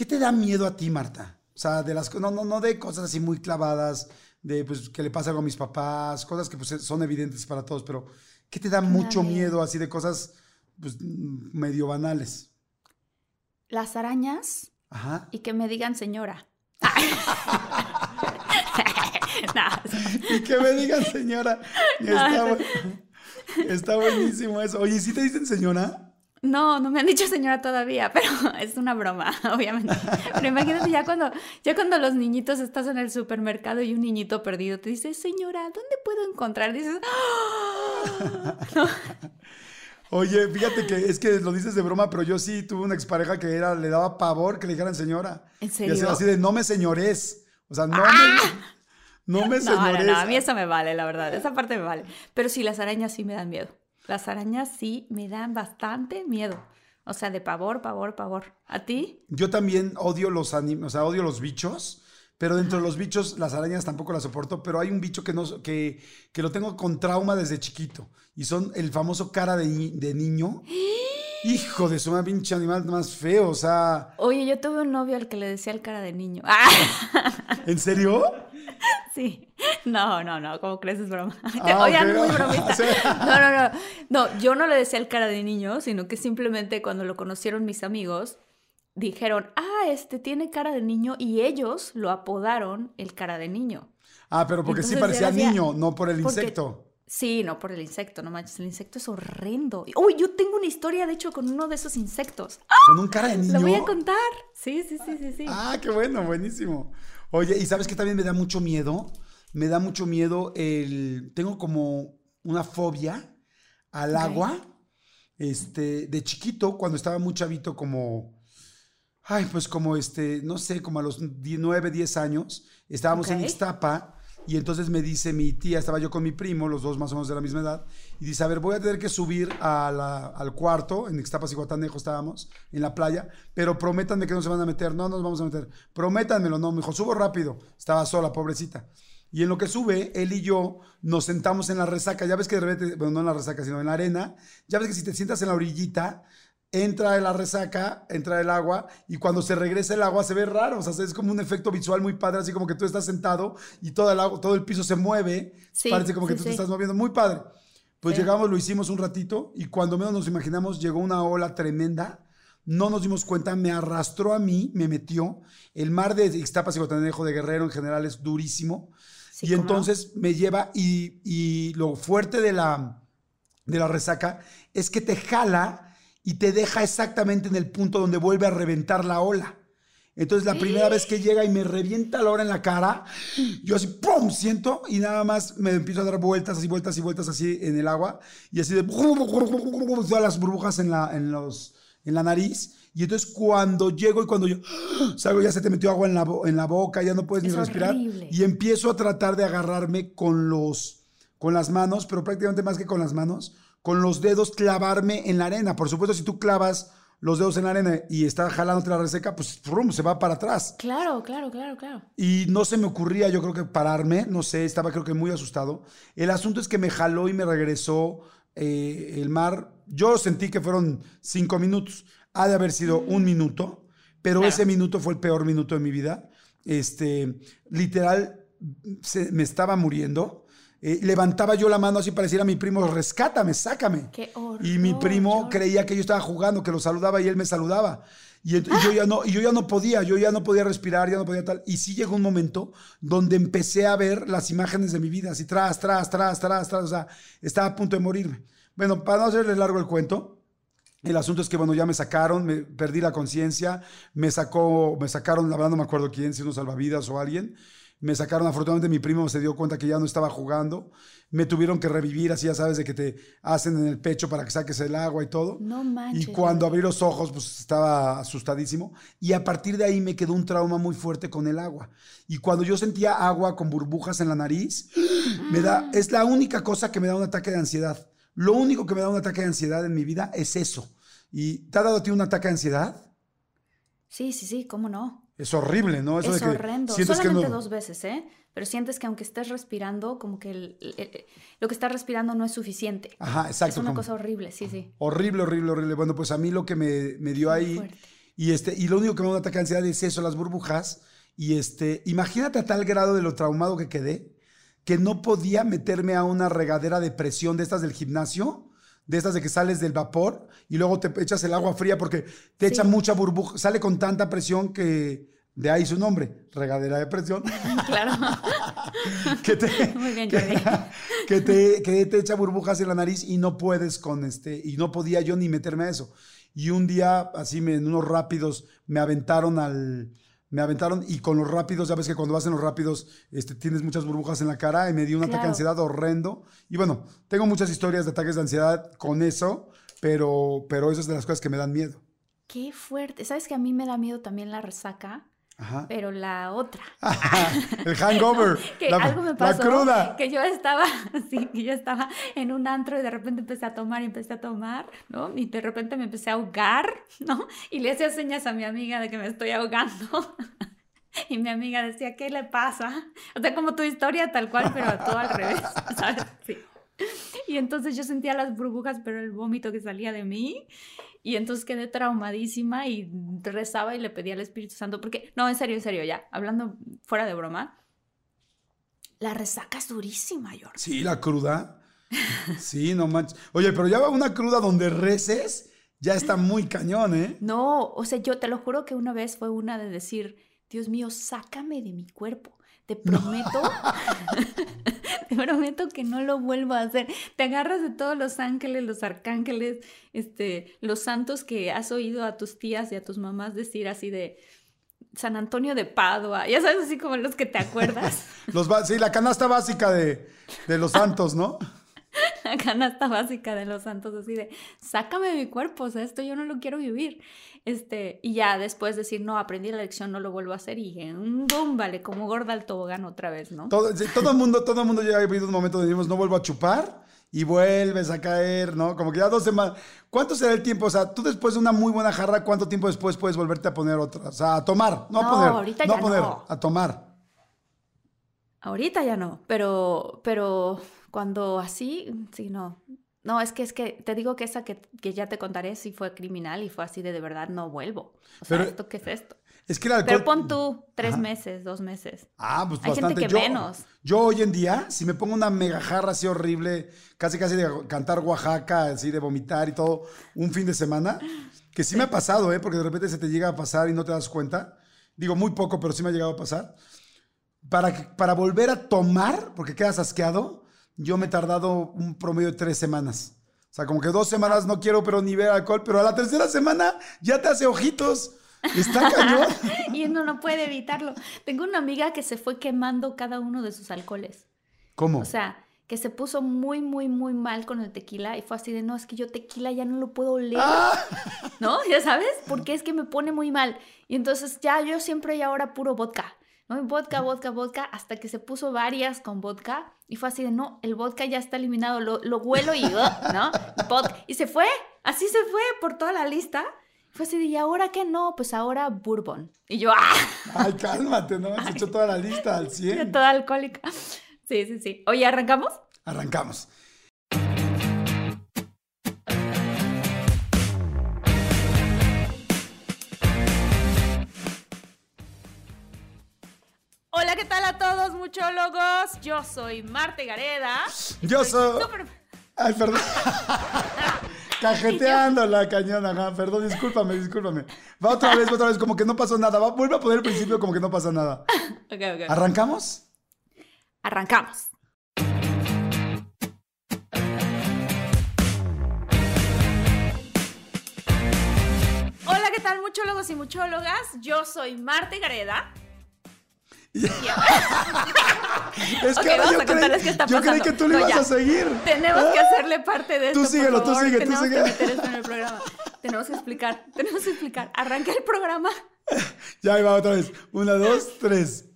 ¿Qué te da miedo a ti, Marta? O sea, de las no, no, no de cosas así muy clavadas, de pues que le pasa algo a mis papás, cosas que pues son evidentes para todos, pero ¿qué te da mucho miedo así de cosas pues medio banales? Las arañas Ajá. y que me digan señora. y que me digan señora. Está, bu- está buenísimo eso. Oye, ¿sí te dicen señora? No, no me han dicho señora todavía, pero es una broma, obviamente. Pero imagínate ya cuando, ya cuando los niñitos estás en el supermercado y un niñito perdido te dice, señora, ¿dónde puedo encontrar? Dices, "Ah". Oye, fíjate que es que lo dices de broma, pero yo sí tuve una expareja que era, le daba pavor que le dijeran señora. ¿En Y serio? así, así de no me señores. O sea, no me, no me No, no, señores. no, a mí eso me vale, la verdad. Esa parte me vale. Pero sí, las arañas sí me dan miedo. Las arañas sí me dan bastante miedo. O sea, de pavor, pavor, pavor. ¿A ti? Yo también odio los anim- o sea, odio los bichos, pero dentro de los bichos, las arañas tampoco las soporto, pero hay un bicho que, no, que, que lo tengo con trauma desde chiquito, y son el famoso cara de, ni- de niño. Hijo de su madre, pinche animal más feo, o sea, Oye, yo tuve un novio al que le decía el cara de niño. ¡Ah! ¿en serio? Sí. No, no, no, ¿cómo crees? Es broma. Ah, Oigan, muy bromista. No, no, no. No, yo no le decía el cara de niño, sino que simplemente cuando lo conocieron mis amigos, dijeron, ah, este tiene cara de niño, y ellos lo apodaron el cara de niño. Ah, pero porque sí parecía decía- niño, no por el porque- insecto. Sí, no por el insecto, no manches, el insecto es horrendo. Uy, yo tengo una historia, de hecho, con uno de esos insectos. ¡Ah! Con un cara de niño. Lo voy a contar. Sí, sí, sí, sí, sí. Ah, qué bueno, buenísimo. Oye, ¿y sabes qué también me da mucho miedo? Me da mucho miedo el... Tengo como una fobia al agua. Este, de chiquito, cuando estaba muy chavito, como... Ay, pues como este, no sé, como a los 9, 10 años, estábamos en. Ixtapa y entonces me dice mi tía, estaba yo con mi primo, los dos más o menos de la misma edad, y dice, a ver, voy a tener que subir a al cuarto, en Ixtapas y Guatanejo estábamos, en la playa, pero prométanme que no se van a meter, no nos vamos a meter, prométanmelo, no, me dijo, subo rápido, estaba sola, pobrecita. Y en lo que sube, él y yo nos sentamos en la resaca, ya ves que de repente, bueno, no en la resaca, sino en la arena, ya ves que si te sientas en la orillita, entra la resaca, entra el agua y cuando se regresa el agua se ve raro, o sea, es como un efecto visual muy padre, así como que tú estás sentado y todo el agua, todo el piso se mueve, Sí, parece como que sí, tú sí. te estás moviendo, muy padre. Pues llegamos, lo hicimos un ratito y cuando menos nos imaginamos llegó una ola tremenda, no nos dimos cuenta, me arrastró a mí, me metió, el mar de Ixtapas y Guatanejo de Guerrero en general es durísimo y entonces me lleva y, y lo fuerte de la, de la resaca es que te jala y te deja exactamente en el punto donde vuelve a reventar la ola. Entonces la primera vez que llega y me revienta la ola en la cara, yo así, ¡pum! Siento y nada más me empiezo a dar vueltas, así, vueltas y vueltas así en el agua y así de todas las burbujas en la, en los, en la nariz. Y entonces cuando llego y cuando yo salgo ya se te metió agua en la, en la boca, ya no puedes Es ni respirar. horrible. Y empiezo a tratar de agarrarme con los, con las manos, pero prácticamente más que con las manos, con los dedos clavarme en la arena. Por supuesto, si tú clavas los dedos en la arena y está jalándote la reseca, pues frum, se va para atrás. Claro, claro, claro, claro. Y no se me ocurría, yo creo que pararme, no sé, estaba creo que muy asustado. El asunto es que me jaló y me regresó eh, el mar. Yo sentí que fueron cinco minutos. Ha de haber sido un minuto, pero Claro. ese minuto fue el peor minuto de mi vida. Este, literal, se- me estaba muriendo. Eh, levantaba yo la mano así para decir a mi primo, rescátame, sácame. Qué horror. Y mi primo horror. creía que yo estaba jugando, que lo saludaba y él me saludaba. Y, yo ya no, y yo ya no podía, yo ya no podía respirar, ya no podía tal. Y sí llegó un momento donde empecé a ver las imágenes de mi vida, así tras, tras, tras, tras, tras. O sea, estaba a punto de morirme. Bueno, para no hacerles largo el cuento, el asunto es que, bueno, ya me sacaron, me perdí la conciencia, me sacó, me sacaron, la verdad no me acuerdo quién, si unos salvavidas o alguien. Me sacaron, afortunadamente mi primo se dio cuenta que ya no estaba jugando. Me tuvieron que revivir, así ya sabes, de que te hacen en el pecho para que saques el agua y todo. No manches. Y cuando abrí los ojos, pues estaba asustadísimo. Y a partir de ahí me quedó un trauma muy fuerte con el agua. Y cuando yo sentía agua con burbujas en la nariz, me da, es la única cosa que me da un ataque de ansiedad. Lo único que me da un ataque de ansiedad en mi vida es eso. ¿Y te ha dado a ti un ataque de ansiedad? Sí, sí, sí, ¿cómo no? Es horrible, ¿no? Eso es de que horrendo. que Solamente no- dos veces, ¿eh? Pero sientes que aunque estés respirando, como que el- el- el- lo que estás respirando no es suficiente. Ajá, exacto. es una como- cosa horrible, sí, sí. Horrible, horrible, horrible. Bueno, pues a mí lo que me, me dio ahí. fuerte. Y, este, y lo único que me da un ataque de ansiedad es eso, las burbujas. Y este, imagínate a tal grado de lo traumado que quedé, que no podía meterme a una regadera de presión de estas del gimnasio, de estas de que sales del vapor y luego te echas el agua fría porque te Sí. echa mucha burbuja, sale con tanta presión que de ahí su nombre, regadera de presión. Claro. que te, Muy bien, que, Jordi. que te, que te echa burbujas en la nariz y no puedes con este, y no podía yo ni meterme a eso. Y un día, así me- en unos rápidos, me aventaron al, me aventaron y con los rápidos, ya ves que cuando vas en los rápidos, este, tienes muchas burbujas en la cara y me dio un ataque de ansiedad horrendo. Y bueno, tengo muchas historias de ataques de ansiedad con eso, pero, pero eso es de las cosas que me dan miedo. Qué fuerte. ¿Sabes que a mí me da miedo también la resaca? Ajá. Pero la otra. El hangover, que la, algo me la pasó. cruda. Que yo estaba, sí, que yo estaba en un antro y de repente empecé a tomar y empecé a tomar, ¿no? Y de repente me empecé a ahogar, ¿no? Y le hacía señas a mi amiga de que me estoy ahogando. Y mi amiga decía, ¿qué le pasa? O sea, como tu historia tal cual, pero todo al revés, ¿sabes? Sí. Y entonces yo sentía las burbujas, pero el vómito que salía de mí. Y entonces quedé traumadísima y rezaba y le pedía al Espíritu Santo, porque, no, en serio, en serio, ya, hablando fuera de broma, la resaca es durísima, Jordi. Sí, la cruda. Sí, no manches. Oye, pero ya va una cruda donde reces, ya está muy cañón, ¿eh? No, o sea, yo te lo juro que una vez fue una de decir, Dios mío, sácame de mi cuerpo. Te prometo, te prometo que no lo vuelvo a hacer. Te agarras de todos los ángeles, los arcángeles, este, los santos que has oído a tus tías y a tus mamás decir así de San Antonio de Padua, ya sabes, así como los que te acuerdas. Los sí, la canasta básica de, de los santos, ¿no? la canasta básica de los santos, así de, sácame de mi cuerpo, o sea, esto yo no lo quiero vivir. Este, y ya después decir, no, aprendí la lección, no lo vuelvo a hacer, y dije, "Mm, boom, vale, como gorda al tobogán otra vez, ¿no? Todo, sí, todo el mundo, todo el mundo ya ha vivido un momento donde decimos, no vuelvo a chupar y vuelves a caer, ¿no? Como que ya dos semanas. ¿Cuánto será el tiempo? O sea, tú después de una muy buena jarra, ¿cuánto tiempo después puedes volverte a poner otra? O sea, a tomar, no a No, poner. ahorita no ya a poner, no. a tomar. Ahorita ya no, pero, pero cuando así, sí, no. No, es que es que te digo que esa que, que ya te contaré sí fue criminal y fue así de de verdad no vuelvo. O sea, Pero- ¿esto qué es esto? Es que el alcohol... Pero pon tú tres Ajá. meses, dos meses. Ah, pues Hay gente bastante. que yo, menos. Yo hoy en día, si me pongo una mega jarra así horrible, casi casi de cantar Oaxaca, así de vomitar y todo, un fin de semana, que sí, me ha pasado, ¿eh? Porque de repente se te llega a pasar y no te das cuenta. Digo, muy poco, pero sí me ha llegado a pasar. Para, para volver a tomar, porque quedas asqueado, yo me he tardado un promedio de tres semanas. O sea, como que dos semanas no quiero, pero ni ver alcohol, pero a la tercera semana ya te hace ojitos. Está cañón. y uno no puede evitarlo. Tengo una amiga que se fue quemando cada uno de sus alcoholes. ¿Cómo? O sea, que se puso muy, muy, muy mal con el tequila y fue así de, no, es que yo tequila ya no lo puedo oler, ¡Ah! ¿no? Ya sabes, porque es que me pone muy mal. Y entonces ya yo siempre y ahora puro vodka, ¿no? Vodka, vodka, vodka, hasta que se puso varias con vodka y fue así de, no, el vodka ya está eliminado, lo, lo huelo y, ugh, ¿no? Vodka. Y se fue, así se fue por toda la lista. Fue así de, ¿y ahora qué no? Pues ahora bourbon. Y yo, ¡ah! Ay, cálmate, ¿no? Se echó toda la lista al De 100. toda alcohólica. Sí, sí, sí. Oye, ¿arrancamos? Arrancamos. Tal a todos, muchólogos? Yo soy Marte Gareda. Yo soy... súper- Ay, perdón. Cajeteando la cañona, ajá, perdón, discúlpame, discúlpame. Va otra vez, va otra vez, como que no pasó nada. Va, vuelve a poner el principio como que no pasa nada. Ok, ok. ¿Arrancamos? Arrancamos. Hola, ¿qué tal, muchólogos y muchólogas? Yo soy Marte Gareda. Es que Ok, ahora yo creí, está yo creí que tú le No, ibas ya. a seguir. Tenemos que hacerle parte de Tú esto. síguelo, por tú sigue, tú Tenemos sigue. que meter esto en el programa. Tenemos que explicar, tenemos que explicar. Arranca el programa. Ya ahí va otra vez. Una, dos, tres.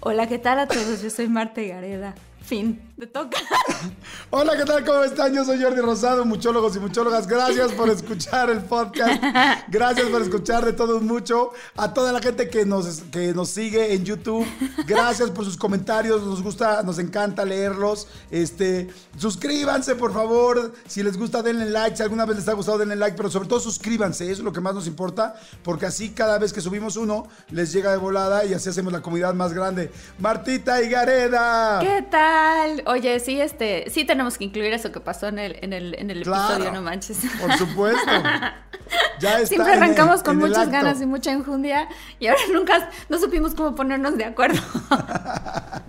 Hola, ¿qué tal a todos? Yo soy Marte Gareda. Fin. Te toca. Hola, ¿qué tal? ¿Cómo están? Yo soy Jordi Rosado, muchólogos y muchólogas. Gracias por escuchar el podcast. Gracias por escuchar de todos mucho. A toda la gente que nos, que nos sigue en YouTube. Gracias por sus comentarios. Nos gusta, nos encanta leerlos. Este, suscríbanse, por favor. Si les gusta, denle like. Si alguna vez les ha gustado, denle like. Pero sobre todo, suscríbanse. Eso es lo que más nos importa. Porque así, cada vez que subimos uno, les llega de volada y así hacemos la comunidad más grande. Martita y Gareda. ¿Qué tal? Oye, sí, este, sí tenemos que incluir eso que pasó en el, en el, en el Claro. episodio, no manches. Por supuesto. Ya está Siempre el- arrancamos con muchas ganas y mucha enjundia y ahora nunca no supimos cómo ponernos de acuerdo.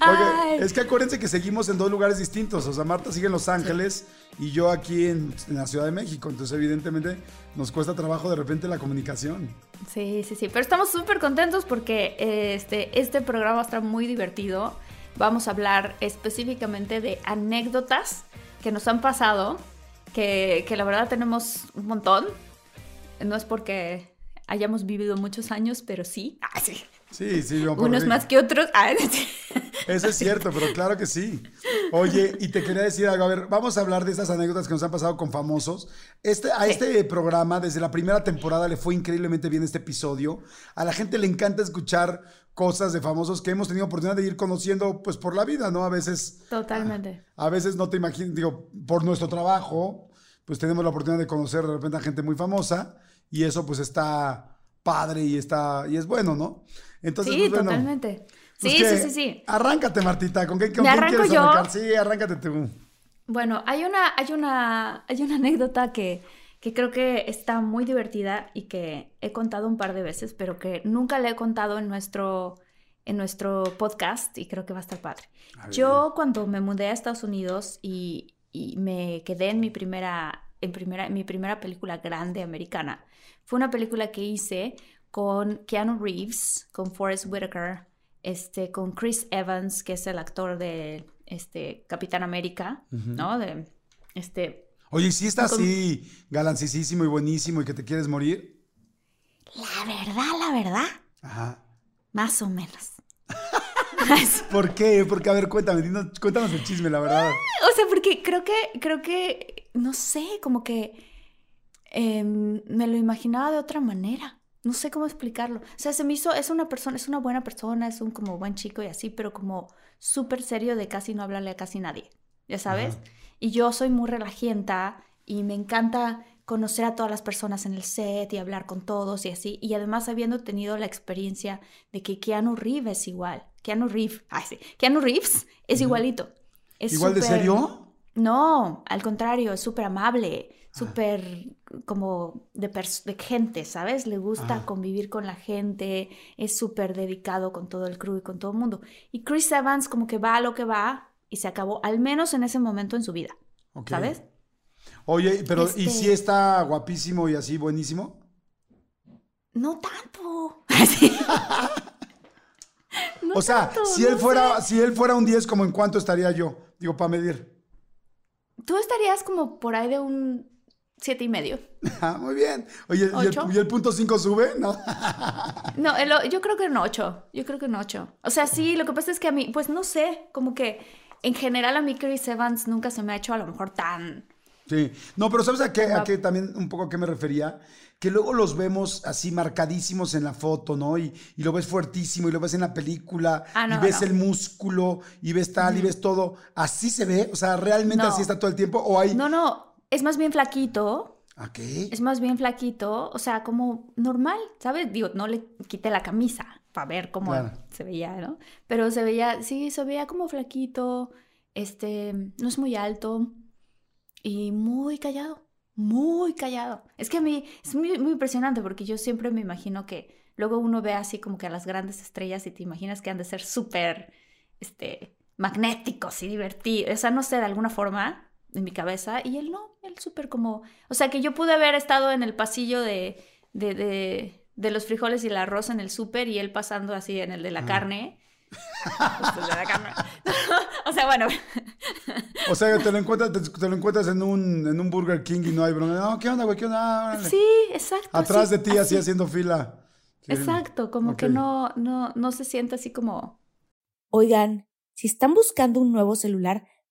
Oye, es que acuérdense que seguimos en dos lugares distintos. O sea, Marta sigue en Los Ángeles y yo aquí en, en la Ciudad de México. Entonces, evidentemente, nos cuesta trabajo de repente la comunicación. Sí, sí, sí, pero estamos súper contentos porque este, este programa estar muy divertido. Vamos a hablar específicamente de anécdotas que nos han pasado, que, que la verdad tenemos un montón. No es porque hayamos vivido muchos años, pero sí. Ah, sí. Sí, sí, yo Unos más que otros. Ah. Eso es cierto, pero claro que sí. Oye, y te quería decir algo. A ver, vamos a hablar de esas anécdotas que nos han pasado con famosos. Este, a Sí. este programa, desde la primera temporada, le fue increíblemente bien este episodio. A la gente le encanta escuchar cosas de famosos que hemos tenido oportunidad de ir conociendo, pues por la vida, ¿no? A veces Totalmente. A veces no te imaginas, digo, por nuestro trabajo, pues tenemos la oportunidad de conocer de repente a gente muy famosa y eso pues está padre y está y es bueno, ¿no? Entonces, sí, pues, bueno, totalmente. pues, Sí, sí, sí, sí. Arráncate, Martita, ¿con qué con ¿Me quién arranco quieres yo? arrancar? Sí, arráncate tú. Bueno, hay una, hay una, hay una anécdota que, que creo que está muy divertida y que he contado un par de veces, pero que nunca le he contado en nuestro, en nuestro podcast y creo que va a estar padre. A. Yo cuando me mudé a Estados Unidos y, y me quedé en mi primera, en primera, en mi primera película grande americana, fue una película que hice con Keanu Reeves, con Forrest Whitaker, este, con Chris Evans, que es el actor de este, Capitán América, ¿no? De, este, Oye, ¿sí está Con- así galancísimo y buenísimo y que te quieres morir? la verdad, la verdad, Ajá. más o menos. ¿Por qué? Porque, a ver, cuéntame, cuéntanos el chisme, la verdad. O sea, porque creo que, creo que, no sé, como que em, me lo imaginaba de otra manera. No sé cómo explicarlo. O sea, se me hizo, es una persona, es una buena persona, es un como buen chico y así, pero como súper serio de casi no hablarle a casi nadie, ¿ya sabes? Y yo soy muy relajienta y me encanta conocer a todas las personas en el set y hablar con todos y así. Y además habiendo tenido la experiencia de que Keanu Reeves es igual. Keanu Reeves, ay sí, Keanu Reeves es igualito. Es ¿Igual de serio? No, al contrario, es súper amable, súper como de, gente, ¿sabes? Le gusta Ajá. convivir con la gente, es súper dedicado con todo el crew y con todo el mundo. Y Chris Evans como que va a lo que va y se acabó, al menos en ese momento en su vida. ¿sabes? Oye, pero ¿y Este- si está guapísimo y así buenísimo? No tanto. No o sea, tanto, si no él fuera, sé. si él fuera un 10, ¿como en cuánto estaría yo? Digo, para medir. Tú estarías como por ahí de un siete y medio. Ah, muy bien. Oye, ¿y el, y el punto 5 sube? No. No, el yo creo que en ocho. Yo creo que en ocho. O sea, sí, lo que pasa es que a mí, pues no sé, como que en general a mí Chris Evans nunca se me ha hecho a lo mejor tan... Sí. No, pero ¿sabes a qué, a qué también un poco a qué me refería? Que luego los vemos así marcadísimos en la foto, ¿no? Y, y lo ves fuertísimo y lo ves en la película Ah, no, y ves no. el músculo y ves tal y ves todo. ¿Así se ve? O sea, ¿realmente No. así está todo el tiempo? ¿O hay...? No, no, es más bien flaquito. ¿A qué? Es más bien flaquito, o sea, como normal, ¿sabes? Digo, no le quité la camisa para ver cómo Claro. se veía, ¿no? Pero se veía, sí, se veía como flaquito, este, no es muy alto y muy callado, muy callado. Es que a mí es muy, muy impresionante porque yo siempre me imagino que luego uno ve así como que a las grandes estrellas y te imaginas que han de ser súper, este, magnéticos y divertidos, o sea, no sé, de alguna forma en mi cabeza y él no, él súper como, o sea, que yo pude haber estado en el pasillo de, de, de, de los frijoles y el arroz en el súper y él pasando así en el de la carne. Pues, el de la carne. o sea, bueno, O sea, te lo encuentras, te, te lo encuentras en un, en un Burger King y no hay bronca. No, ¿qué onda, güey? ¿Qué onda? Ah, órale. sí, exacto. Atrás sí, de ti, así haciendo fila. Sí. Exacto, como que no, no, no se siente así como, Oigan, si están buscando un nuevo celular,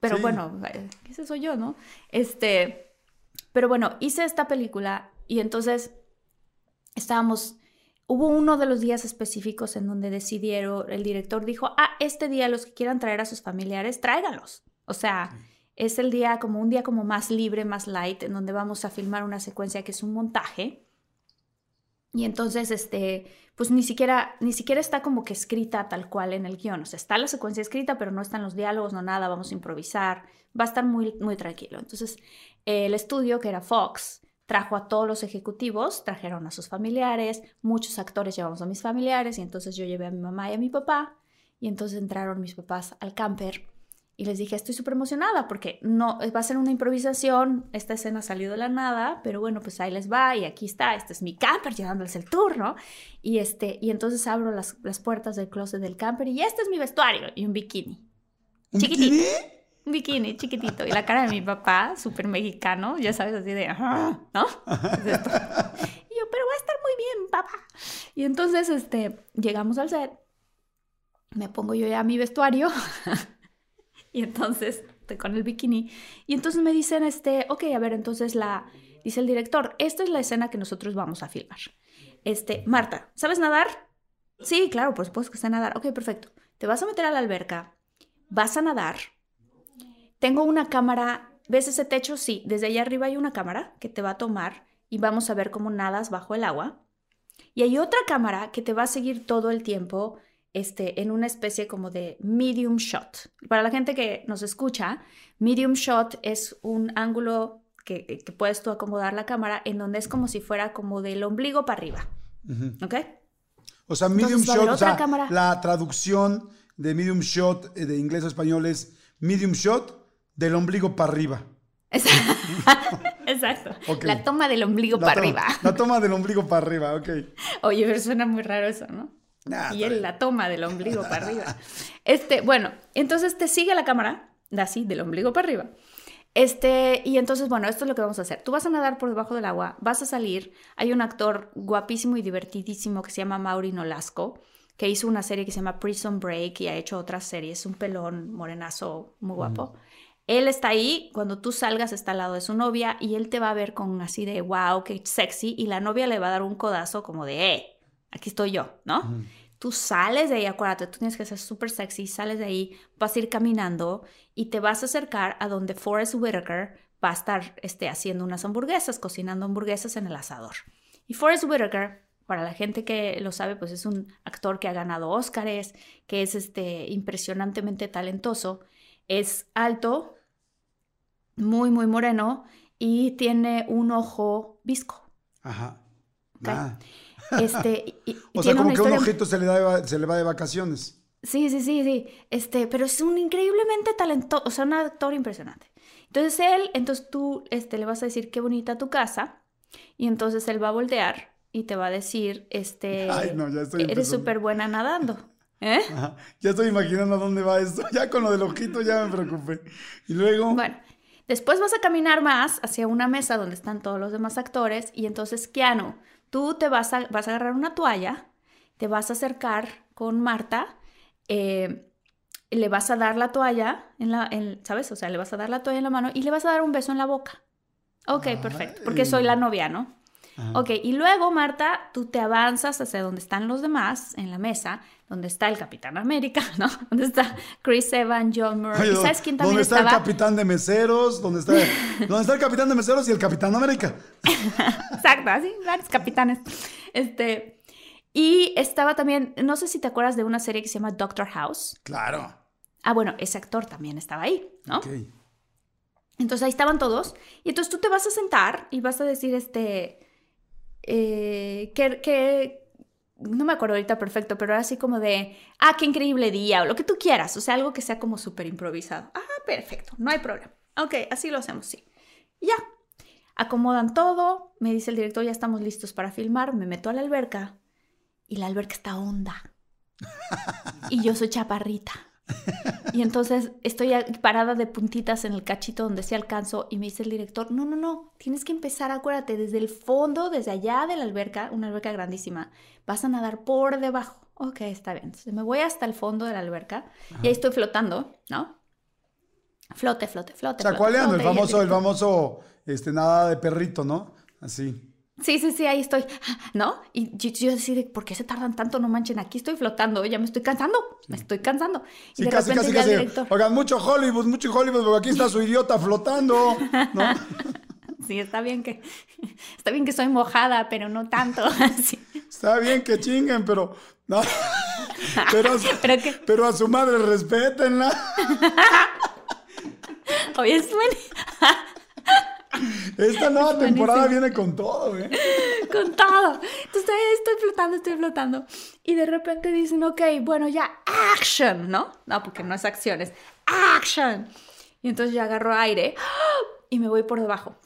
Pero Sí. bueno, ese soy yo, ¿no? Este, pero bueno, hice esta película y entonces estábamos, hubo uno de los días específicos en donde decidieron, el director dijo, ah, este día los que quieran traer a sus familiares, tráiganlos. O sea, es el día como un día como más libre, más light, en donde vamos a filmar una secuencia que es un montaje. Y entonces, este, pues ni siquiera, ni siquiera está como que escrita tal cual en el guion. O sea, está la secuencia escrita, pero no están los diálogos, no nada, vamos a improvisar. Va a estar muy, muy tranquilo. Entonces, eh, el estudio, que era Fox, trajo a todos los ejecutivos, trajeron a sus familiares, muchos actores llevamos a mis familiares, y entonces yo llevé a mi mamá y a mi papá, y entonces entraron mis papás al camper. Y les dije, estoy súper emocionada porque no, va a ser una improvisación, esta escena salió de la nada, pero bueno, pues ahí les va y aquí está, este es mi camper llevándoles el tour, ¿no? Y, este, y entonces abro las, las puertas del closet del camper y este es mi vestuario y un bikini. ¿Un Chiquitito. bikini? Un bikini chiquitito. Y la cara de mi papá, súper mexicano, ya sabes, así de, "Ajá", ¿no? Y yo, pero va a estar muy bien, papá. Y entonces, este, llegamos al set, me pongo yo ya mi vestuario, y entonces, con el bikini, y entonces me dicen, este, ok, a ver, entonces la, dice el director, esta es la escena que nosotros vamos a filmar. Este, Marta, ¿sabes nadar? Sí, claro, por supuesto que sé nadar. Ok, perfecto. Te vas a meter a la alberca, vas a nadar. Tengo una cámara, ¿ves ese techo? Sí, desde allá arriba hay una cámara que te va a tomar y vamos a ver cómo nadas bajo el agua. Y hay otra cámara que te va a seguir todo el tiempo este, en una especie como de medium shot. Para la gente que nos escucha, medium shot es un ángulo que, que puedes tú acomodar la cámara en donde es como si fuera como del ombligo para arriba. ¿Ok? O sea, medium Entonces shot, o sea, cámara. la traducción de medium shot eh, de inglés a español es medium shot del ombligo para arriba. Exacto. Ok. La toma del ombligo La para arriba. La toma del ombligo para arriba, ok. Oye, pero suena muy raro eso, ¿no? Nah, y él bien. la toma del ombligo para arriba. Este, bueno, entonces te sigue la cámara, así, del ombligo para arriba. Este, y entonces, bueno, esto es lo que vamos a hacer. Tú vas a nadar por debajo del agua, vas a salir. Hay un actor guapísimo y divertidísimo que se llama Mauri Nolasco, que hizo una serie que se llama Prison Break y ha hecho otras series. Un pelón morenazo muy guapo. Él está ahí, cuando tú salgas está al lado de su novia y él te va a ver con así de wow, qué sexy y la novia le va a dar un codazo como de, eh, aquí estoy yo, ¿no? Tú sales de ahí, acuérdate, tú tienes que ser súper sexy, sales de ahí, vas a ir caminando y te vas a acercar a donde Forrest Whitaker va a estar este, haciendo unas hamburguesas, cocinando hamburguesas en el asador. Y Forrest Whitaker, para la gente que lo sabe, pues es un actor que ha ganado Óscares, que es este, impresionantemente talentoso, es alto, muy, muy moreno y tiene un ojo visco. Ajá. Ah. Este, y- O sea, como que un historia- ojito se le, da de va- se le va de vacaciones. Sí, sí, sí, sí. Este, pero es un increíblemente talentoso, o sea, un actor impresionante. Entonces él, entonces tú este, le vas a decir qué bonita tu casa y entonces él va a voltear y te va a decir, este, Ay, no, ya estoy eres súper buena nadando. ¿Eh? Ajá. Ya estoy imaginando a dónde va esto. Ya con lo del ojito ya me preocupé. Y luego. Bueno, después vas a caminar más hacia una mesa donde están todos los demás actores y entonces Keanu, tú te vas a, vas a agarrar una toalla, te vas a acercar con Marta, eh, le vas a dar la toalla, en la, en- ¿sabes? O sea, le vas a dar la toalla en la mano y le vas a dar un beso en la boca. Ok, perfecto, porque soy la novia, ¿no? Ajá. Ok, y luego, Marta, tú te avanzas hacia donde están los demás en la mesa, donde está el Capitán América, ¿no? Donde está Chris Evans, John Murray. ¿Y sabes quién también ¿Dónde está estaba? el capitán de meseros? ¿Dónde está, ¿Dónde está el capitán de meseros y el capitán América? Exacto, así, varios capitanes. Este, y estaba también, no sé si te acuerdas de una serie que se llama Doctor House. Claro. Ah, bueno, ese actor también estaba ahí, ¿no? Ok. Entonces ahí estaban todos. Y entonces tú te vas a sentar y vas a decir, este, eh, que, que, no me acuerdo ahorita perfecto, pero era así como de, ah, qué increíble día, o lo que tú quieras, o sea, algo que sea como súper improvisado. Ah, perfecto, no hay problema. Ok, así lo hacemos, sí. Ya. Acomodan todo, me dice el director, ya estamos listos para filmar, me meto a la alberca y la alberca está honda. Y yo soy chaparrita. Y entonces estoy parada de puntitas en el cachito donde sí alcanzo y me dice el director, no, no, no, tienes que empezar, acuérdate, desde el fondo, desde allá de la alberca, una alberca grandísima, vas a nadar por debajo. Ok, está bien. Entonces me voy hasta el fondo de la alberca y ahí estoy flotando, ¿no? Flote, flote, flote. Chacualeando, el flote, y famoso, el director- famoso, este, nada de perrito, ¿no? Así. Sí, sí, sí, ahí estoy, ¿no? Y yo, yo así de, ¿por qué se tardan tanto? No manchen, aquí estoy flotando, ya me estoy cansando, me estoy cansando. Y de casi, repente casi, casi. director- Oigan, mucho Hollywood, mucho Hollywood, porque aquí está su idiota flotando, ¿no? Sí, está bien que, está bien que soy mojada, pero no tanto. Está bien que chinguen, pero. No. Pero, a su- ¿Pero qué? pero a su madre respétenla. Oye, es buen- esta nueva es temporada viene con todo, ¿eh? con todo. Entonces estoy flotando, estoy flotando. Y de repente dicen, ok, bueno, ya, action, ¿no? No, porque no es acciones. Action. Y entonces yo agarro aire y me voy por debajo.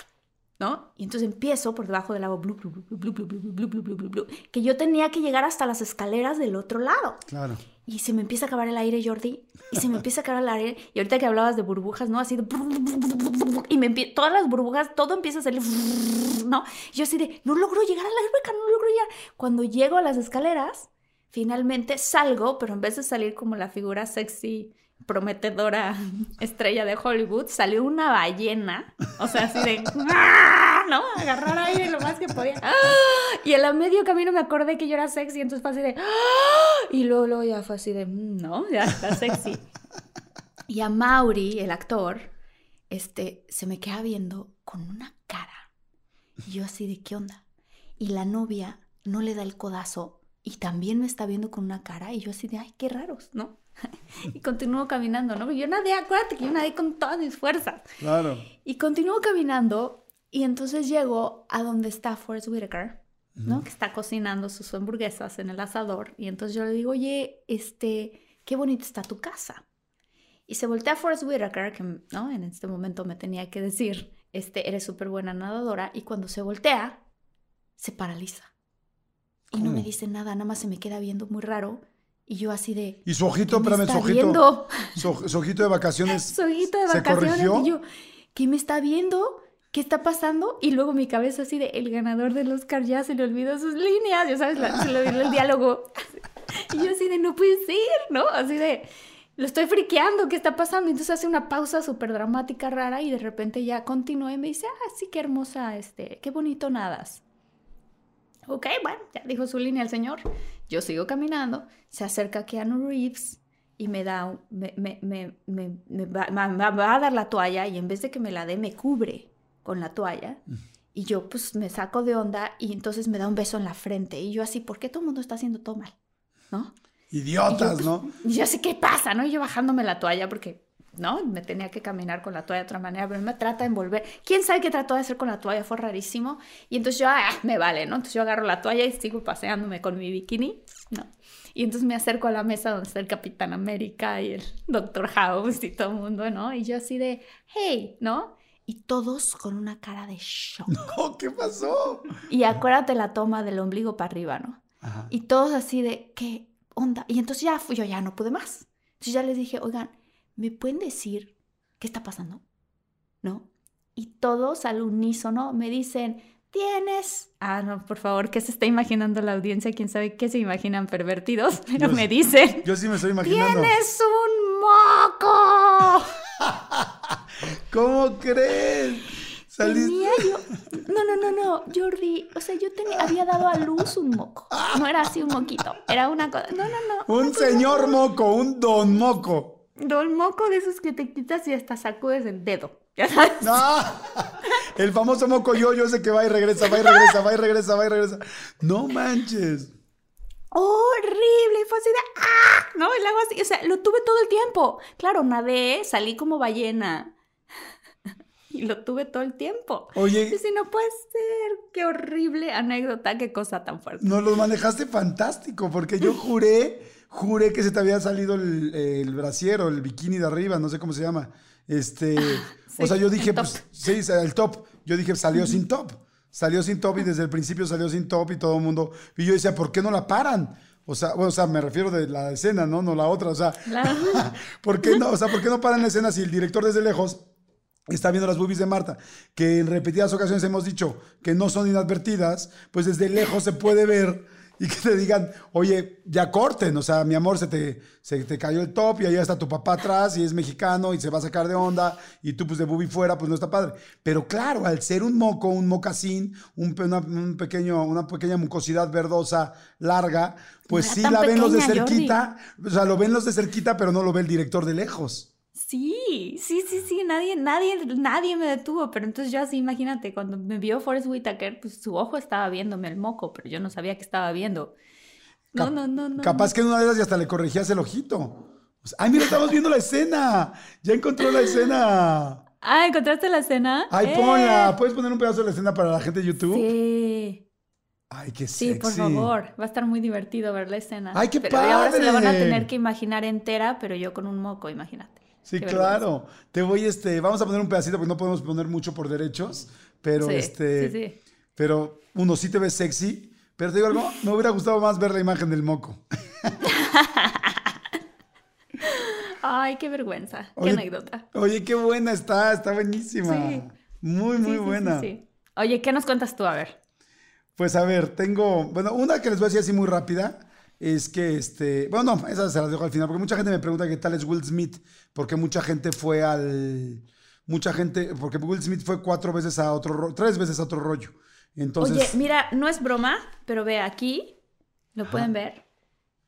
¿No? Y entonces empiezo por debajo del agua, blu, blu, blu, que yo tenía que llegar hasta las escaleras del otro lado. Claro. Y se me empieza a acabar el aire, Jordi. Y se me empieza a acabar el aire. Y ahorita que hablabas de burbujas, ¿no? Así de... Y me todas las burbujas, todo empieza a salir... ¿No? Yo así de, no logro llegar a la alberca, no logro llegar. Cuando llego a las escaleras, finalmente salgo, pero en vez de salir como la figura sexy, prometedora, estrella de Hollywood, salió una ballena. O sea, así de... ¿No? Agarrar aire lo más que podía. Y en la medio camino me acordé que yo era sexy, entonces fue así de... Y luego, luego ya fue así de, "Mm, no, ya está sexy. Y a Mauri, el actor, este, se me queda viendo con una cara. Y yo así de, ¿qué onda? Y la novia no le da el codazo y también me está viendo con una cara y yo así de, ay, qué raros, ¿no? y continúo caminando, ¿no? Yo nadé, acuérdate que yo nadé con todas mis fuerzas. Claro. Y continúo caminando y entonces llego a donde está Forrest Whitaker, ¿no? Que está cocinando sus hamburguesas en el asador. Y entonces yo le digo, oye, este, qué bonita está tu casa. Y se voltea a Forrest Whitaker, que ¿no? en este momento me tenía que decir, este, eres súper buena nadadora. Y cuando se voltea, se paraliza. Y no me dice nada, nada más se me queda viendo muy raro. Y yo así de... Y su ojito, ¿qué me espérame, su está ojito. viendo? Su, su ojito de vacaciones. Su ojito de ¿Se vacaciones. corrigió? Y yo, ¿qué me está viendo? ¿Qué está pasando? Y luego mi cabeza así de, el ganador del Oscar ya se le olvidó sus líneas, ya sabes, la- se le olvidó el diálogo. Y yo así de, no puede ser, ¿no? Así de, lo estoy friqueando, ¿qué está pasando? Entonces hace una pausa súper dramática, rara, y de repente ya continúa y me dice, ah, sí, qué hermosa, este, qué bonito nadas. Ok, bueno, ya dijo su línea el señor. Yo sigo caminando, se acerca Keanu Reeves y me da, me, me, me, me- va, a dar la toalla y en vez de que me la dé, me cubre con la toalla. Y yo pues me saco de onda y entonces me da un beso en la frente. Y yo así, ¿por qué todo el mundo está haciendo todo mal? ¿No? Idiotas, Y yo, ¿no? pues, Y yo así, ¿qué pasa? ¿No? Y yo bajándome la toalla porque, ¿no? Me tenía que caminar con la toalla de otra manera, pero él me trata de envolver. ¿Quién sabe qué trató de hacer con la toalla? Fue rarísimo. Y entonces yo, ah, me vale, ¿no? Entonces yo agarro la toalla y sigo paseándome con mi bikini, ¿no? Y entonces me acerco a la mesa donde está el Capitán América y el Doctor House y todo el mundo, ¿no? Y yo así de, hey, ¿no? Y todos con una cara de shock. Oh, ¿Qué pasó? Y acuérdate la toma del ombligo para arriba, ¿no? Ajá. Y todos así de, ¿qué onda? Y entonces ya fui, yo ya no pude más. Entonces ya les dije, oigan, ¿me pueden decir qué está pasando? ¿No? Y todos al unísono me dicen, tienes... Ah, no, por favor, ¿qué se está imaginando la audiencia? ¿Quién sabe qué se imaginan pervertidos? Pero Yo me sí. dicen, Yo sí me estoy imaginando. ¡tienes un moco! ¿Cómo crees? Saliste. Tenía yo... No, no, no, no, Jordi. O sea, yo tenía, había dado a luz un moco. No era así un moquito. Era una cosa... No, no, no. Un señor moco, un don moco. Don moco de esos que te quitas y hasta sacudes el dedo. Ya sabes. No, el famoso moco yo, yo sé que va y regresa, va y regresa, va y regresa, va y regresa. No manches. Horrible. Fue así de ¡ah! No, el agua así. O sea, lo tuve todo el tiempo. Claro, nadé, salí como ballena. Y lo tuve todo el tiempo. Oye. Y si no puede ser. Qué horrible anécdota, qué cosa tan fuerte. Nos lo manejaste fantástico, porque yo juré, juré que se te había salido el, el brasier o el bikini de arriba, no sé cómo se llama. Este, sí, o sea, yo dije, pues, sí, el top. Yo dije, salió sin top. Salió sin top y desde el principio salió sin top y todo el mundo. Y yo decía, ¿por qué no la paran? O sea, bueno, o sea, me refiero de la escena, ¿no? No la otra. O sea, Claro. ¿por qué no? O sea, ¿por qué no paran la escena si el director desde lejos está viendo las boobies de Marta, que en repetidas ocasiones hemos dicho que no son inadvertidas, pues desde lejos se puede ver y que te digan, oye, ya corten, o sea, mi amor, se te, se te cayó el top y ahí está tu papá atrás y es mexicano y se va a sacar de onda y tú pues de boobie fuera, pues no está padre. Pero claro, al ser un moco, un mocasín, un, una, un pequeño, una pequeña mucosidad verdosa larga, pues No sí la ven los de Jordi. cerquita, o sea, lo ven los de cerquita, pero no lo ve el director de lejos. Sí, sí, sí, sí, nadie, nadie, nadie me detuvo, pero entonces yo así, imagínate, cuando me vio Forrest Whitaker, pues su ojo estaba viéndome el moco, pero yo no sabía que estaba viendo. No, Cap- no, no, no. Capaz que en una de esas y hasta le corregías el ojito. Ay, mira, estamos viendo la escena. Ya encontró la escena. Ah, ¿encontraste la escena? Ay, ¡Eh! ponla. ¿Puedes poner un pedazo de la escena para la gente de YouTube? Sí, Ay, qué sí, sexy. por favor. Va a estar muy divertido ver la escena. ¡Ay, qué pero ahora se la van a padre! tener que imaginar entera, pero yo con un moco, imagínate. Sí, Qué claro. Te voy, este, vamos a poner un pedacito porque no podemos poner mucho por derechos, pero Sí, este, sí, sí. pero uno sí te ves sexy, pero te digo algo, me hubiera gustado más ver la imagen del moco. Ay, qué vergüenza. Qué anécdota. Oye, qué buena está, está buenísima. Sí. Muy, muy sí, buena. sí. Oye, ¿qué nos cuentas tú? A ver. Pues a ver, tengo, bueno, una que les voy a decir así muy rápida es que este, bueno, no, esa se las dejo al final, porque mucha gente me pregunta qué tal es Will Smith, porque mucha gente fue al, mucha gente, porque Will Smith fue cuatro veces a otro, ro- tres veces a otro rollo. Entonces, Oye, mira, no es broma, pero ve aquí, lo pueden ver.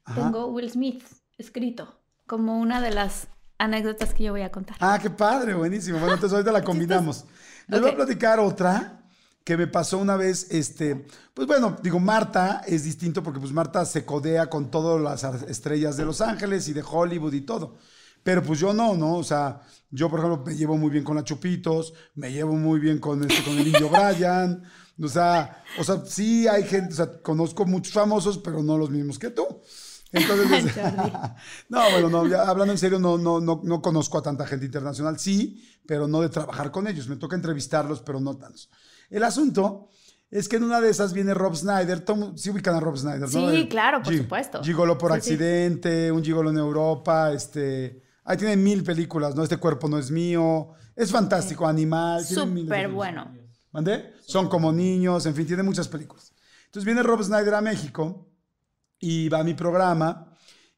Ajá. Tengo Will Smith escrito como una de las anécdotas que yo voy a contar. ah, qué padre, buenísimo. Bueno, entonces ahorita la combinamos. Les voy a platicar otra que me pasó una vez, este, pues bueno, digo, Marta es distinto porque pues Marta se codea con todas las estrellas de Los Ángeles y de Hollywood y todo. Pero pues yo no, ¿no? O sea, yo por ejemplo me llevo muy bien con la Chupitos, me llevo muy bien con, este, con el Indio Brian, o sea, o sea, sí hay gente, o sea, conozco muchos famosos, pero no los mismos que tú. Entonces, Jordi. no, bueno, no, ya hablando en serio, no, no, no, no conozco a tanta gente internacional, sí, pero no de trabajar con ellos. Me toca entrevistarlos, pero no tantos. El asunto es que en una de esas viene Rob Snyder. Tom, sí ubican a Rob Snyder, ¿no? Sí, claro, por Gi- supuesto. Gigolo por Sí, sí. accidente, un gigolo en Europa, este... Ahí tiene mil películas, ¿no? Este cuerpo no es mío, Es fantástico, Animal. Súper bueno. ¿Mandé? Son como niños, en fin, tiene muchas películas. Entonces viene Rob Snyder a México y va a mi programa.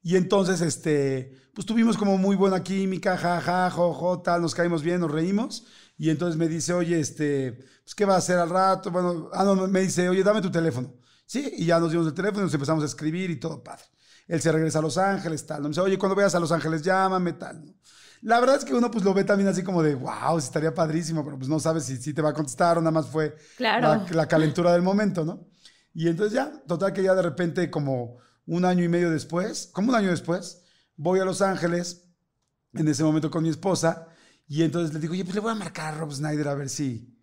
Y entonces, este, pues tuvimos como muy buena química, ja, ja, jo, jo, tal, nos caímos bien, nos reímos. Y entonces me dice, oye, este, pues, ¿qué va a hacer al rato? Bueno, ah, no, me dice, oye, dame tu teléfono. Sí, y ya nos dimos el teléfono y nos empezamos a escribir y todo padre. Él se regresa a Los Ángeles, tal. ¿no? Me dice, oye, cuando vayas a Los Ángeles, llámame, tal. La verdad es que uno pues lo ve también así como de, wow, estaría padrísimo, pero pues no sabes si, si te va a contestar o nada más fue Claro. la, la calentura del momento, ¿no? Y entonces ya, total que ya de repente como un año y medio después, como un año después, voy a Los Ángeles, en ese momento con mi esposa, y entonces le digo, oye, pues le voy a marcar a Rob Snyder a ver si,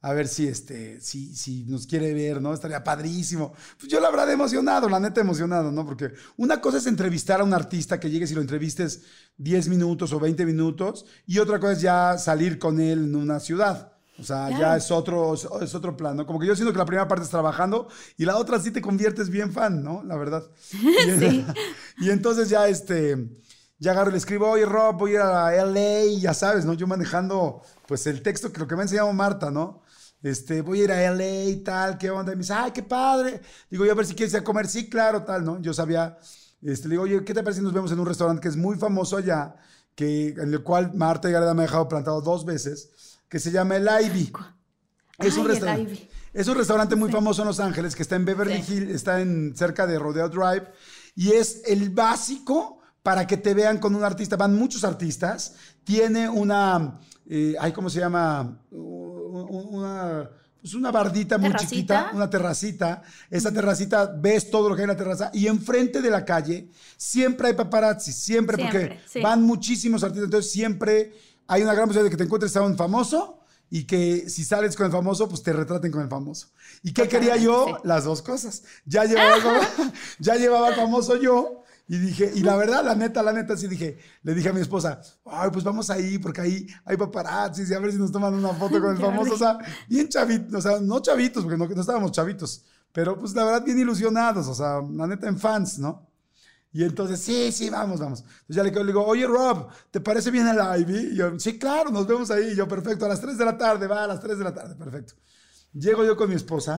a ver si, este, si, si nos quiere ver, ¿no? Estaría padrísimo. Pues yo la verdad emocionado, la neta emocionado, ¿no? Porque una cosa es entrevistar a un artista que llegues y lo entrevistes 10 minutos o 20 minutos, y otra cosa es ya salir con él en una ciudad. O sea, ya es otro, es otro plan, ¿no? Como que yo siento que la primera parte es trabajando y la otra sí te conviertes bien fan, ¿no? La verdad. Y, y entonces ya, este, ya agarro y le escribo, oye, Rob, voy a ir a LA, y ya sabes, ¿no? Yo manejando, pues, el texto que lo que me ha enseñado Marta, ¿no? Este, voy a ir a LA y tal, ¿qué onda? Y me dice, ay, qué padre. Digo, yo a ver si quieres ir a comer. Sí, claro, tal, ¿no? Yo sabía, este, le digo, oye, ¿qué te parece si nos vemos en un restaurante que es muy famoso allá, que, en el cual Marta y Gareda me ha dejado plantado dos veces, que se llama El Ivy. Es Ay, un restaurante. Es un restaurante muy famoso en Los Ángeles que está en Beverly Sí. Hills, está en cerca de Rodeo Drive y es el básico para que te vean con un artista. Van muchos artistas. Tiene una, eh, ay, ¿cómo se llama? Una, pues una bardita muy ¿Terracita? chiquita, una terracita. Esa terracita ves todo lo que hay en la terraza y enfrente de la calle siempre hay paparazzi, siempre, porque Siempre, sí. van muchísimos artistas. Entonces siempre hay una gran posibilidad de que te encuentres a un famoso y que si sales con el famoso, pues te retraten con el famoso. ¿Y qué quería yo? sí. Las dos cosas. Ya llevaba, ya llevaba al famoso yo y dije, y la verdad, la neta, la neta, sí dije, le dije a mi esposa, ay, pues vamos ahí porque ahí hay paparazzis y a ver si nos toman una foto con el famoso. O sea, bien chavitos, o sea, no chavitos, porque no, no estábamos chavitos, pero pues la verdad bien ilusionados, o sea, la neta en fans, ¿no? Y entonces, sí, sí, vamos, vamos. Entonces ya le, le digo, oye, Rob, ¿te parece bien el Ivy? Y yo, sí, claro, nos vemos ahí. Y yo, perfecto, a las 3 de la tarde, va, a las 3 de la tarde, perfecto. Llego yo con mi esposa.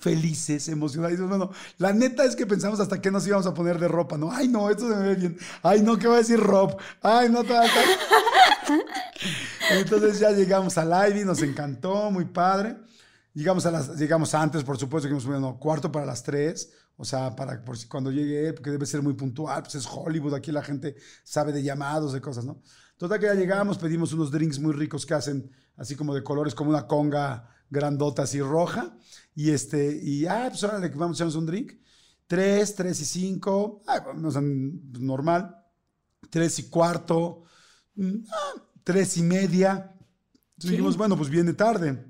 Felices, emocionados. Bueno, la neta es que pensamos hasta qué nos íbamos a poner de ropa, ¿no? Ay, no, esto se me ve bien. Ay, no, ¿qué va a decir Rob? Ay, no, tal, tal. Entonces ya llegamos al Ivy, nos encantó, muy padre. Llegamos, a las, llegamos antes, por supuesto, que nos bueno, cuarto para las tres. O sea, para por si cuando llegue, porque debe ser muy puntual, pues es Hollywood, aquí la gente sabe de llamados, de cosas, ¿no? Total que ya llegamos, pedimos unos drinks muy ricos que hacen así como de colores, como una conga grandota así roja. Y este, y ah, pues ahora le vamos a echarnos un drink. Tres, tres y cinco, ah, o sea, normal. Tres y cuarto, mm, ah, tres y media. Entonces dijimos, bueno, pues viene tarde.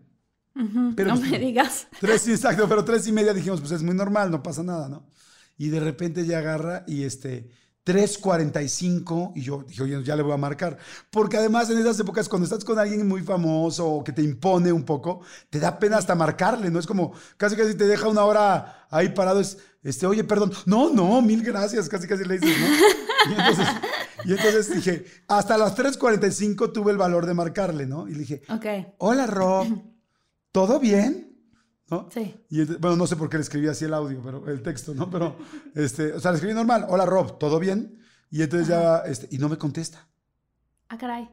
Pero no me digas. Tres, exacto, pero tres y media dijimos, pues es muy normal, no pasa nada, ¿no? Y de repente ya agarra y este, 3.45 y yo dije, oye, ya le voy a marcar. Porque además en esas épocas, cuando estás con alguien muy famoso o que te impone un poco, te da pena hasta marcarle, ¿no? Es como, casi casi te deja una hora ahí parado, es, este, oye, perdón, no, no, mil gracias, casi casi le dices, ¿no? Y entonces, y entonces dije, hasta las 3.45 tuve el valor de marcarle, ¿no? Y le dije, Ok. hola Rob, ¿todo bien? ¿No? Sí. Y bueno, no sé por qué le escribí así el audio, pero el texto, ¿no? Pero, este, o sea, le escribí normal, hola Rob, ¿todo bien? Y entonces ya, este, y no me contesta. Ah, caray.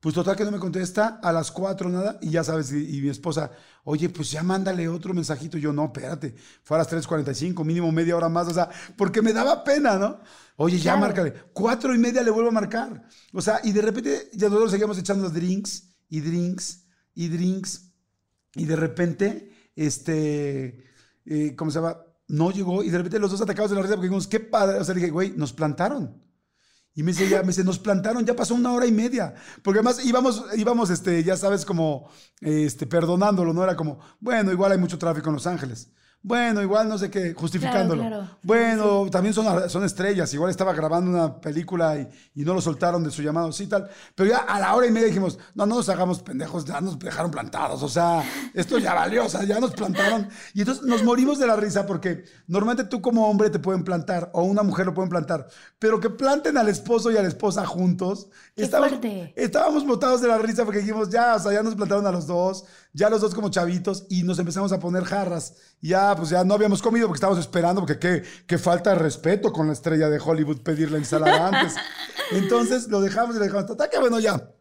Pues total que no me contesta a las 4 nada y ya sabes, y, y mi esposa, oye, pues ya mándale otro mensajito. Yo, no, espérate, fue a las 3.45, mínimo media hora más, o sea, porque me daba pena, ¿no? Oye, ya márcale. Cuatro y media le vuelvo a marcar. O sea, y de repente ya nosotros seguíamos echando drinks y drinks y drinks. Y de repente, este, eh, ¿cómo se llama? No llegó y de repente los dos atacados de la risa porque dijimos, qué padre. O sea, dije, güey, nos plantaron. Y me dice, ya, me dice, nos plantaron, ya pasó una hora y media. Porque además íbamos, íbamos, este, ya sabes, como, este, perdonándolo, ¿no? Era como, bueno, igual hay mucho tráfico en Los Ángeles. Bueno, igual no sé qué, justificándolo. Claro, claro. Bueno, también son, son estrellas. Igual estaba grabando una película y, y no lo soltaron de su llamado, sí, tal. Pero ya a la hora y media dijimos, no, no nos hagamos pendejos, ya nos dejaron plantados. O sea, esto ya valió, o sea, ya nos plantaron. Y entonces nos morimos de la risa porque normalmente tú como hombre te pueden plantar o una mujer lo pueden plantar. Pero que planten al esposo y a la esposa juntos. Qué estábamos, fuerte. estábamos botados de la risa porque dijimos, ya, o sea, ya nos plantaron a los dos, ya los dos como chavitos y nos empezamos a poner jarras. Ya, pues ya no habíamos comido porque estábamos esperando, porque qué, qué falta de respeto con la estrella de Hollywood pedir la ensalada antes. Entonces lo dejamos y lo dejamos. Total que bueno, ya.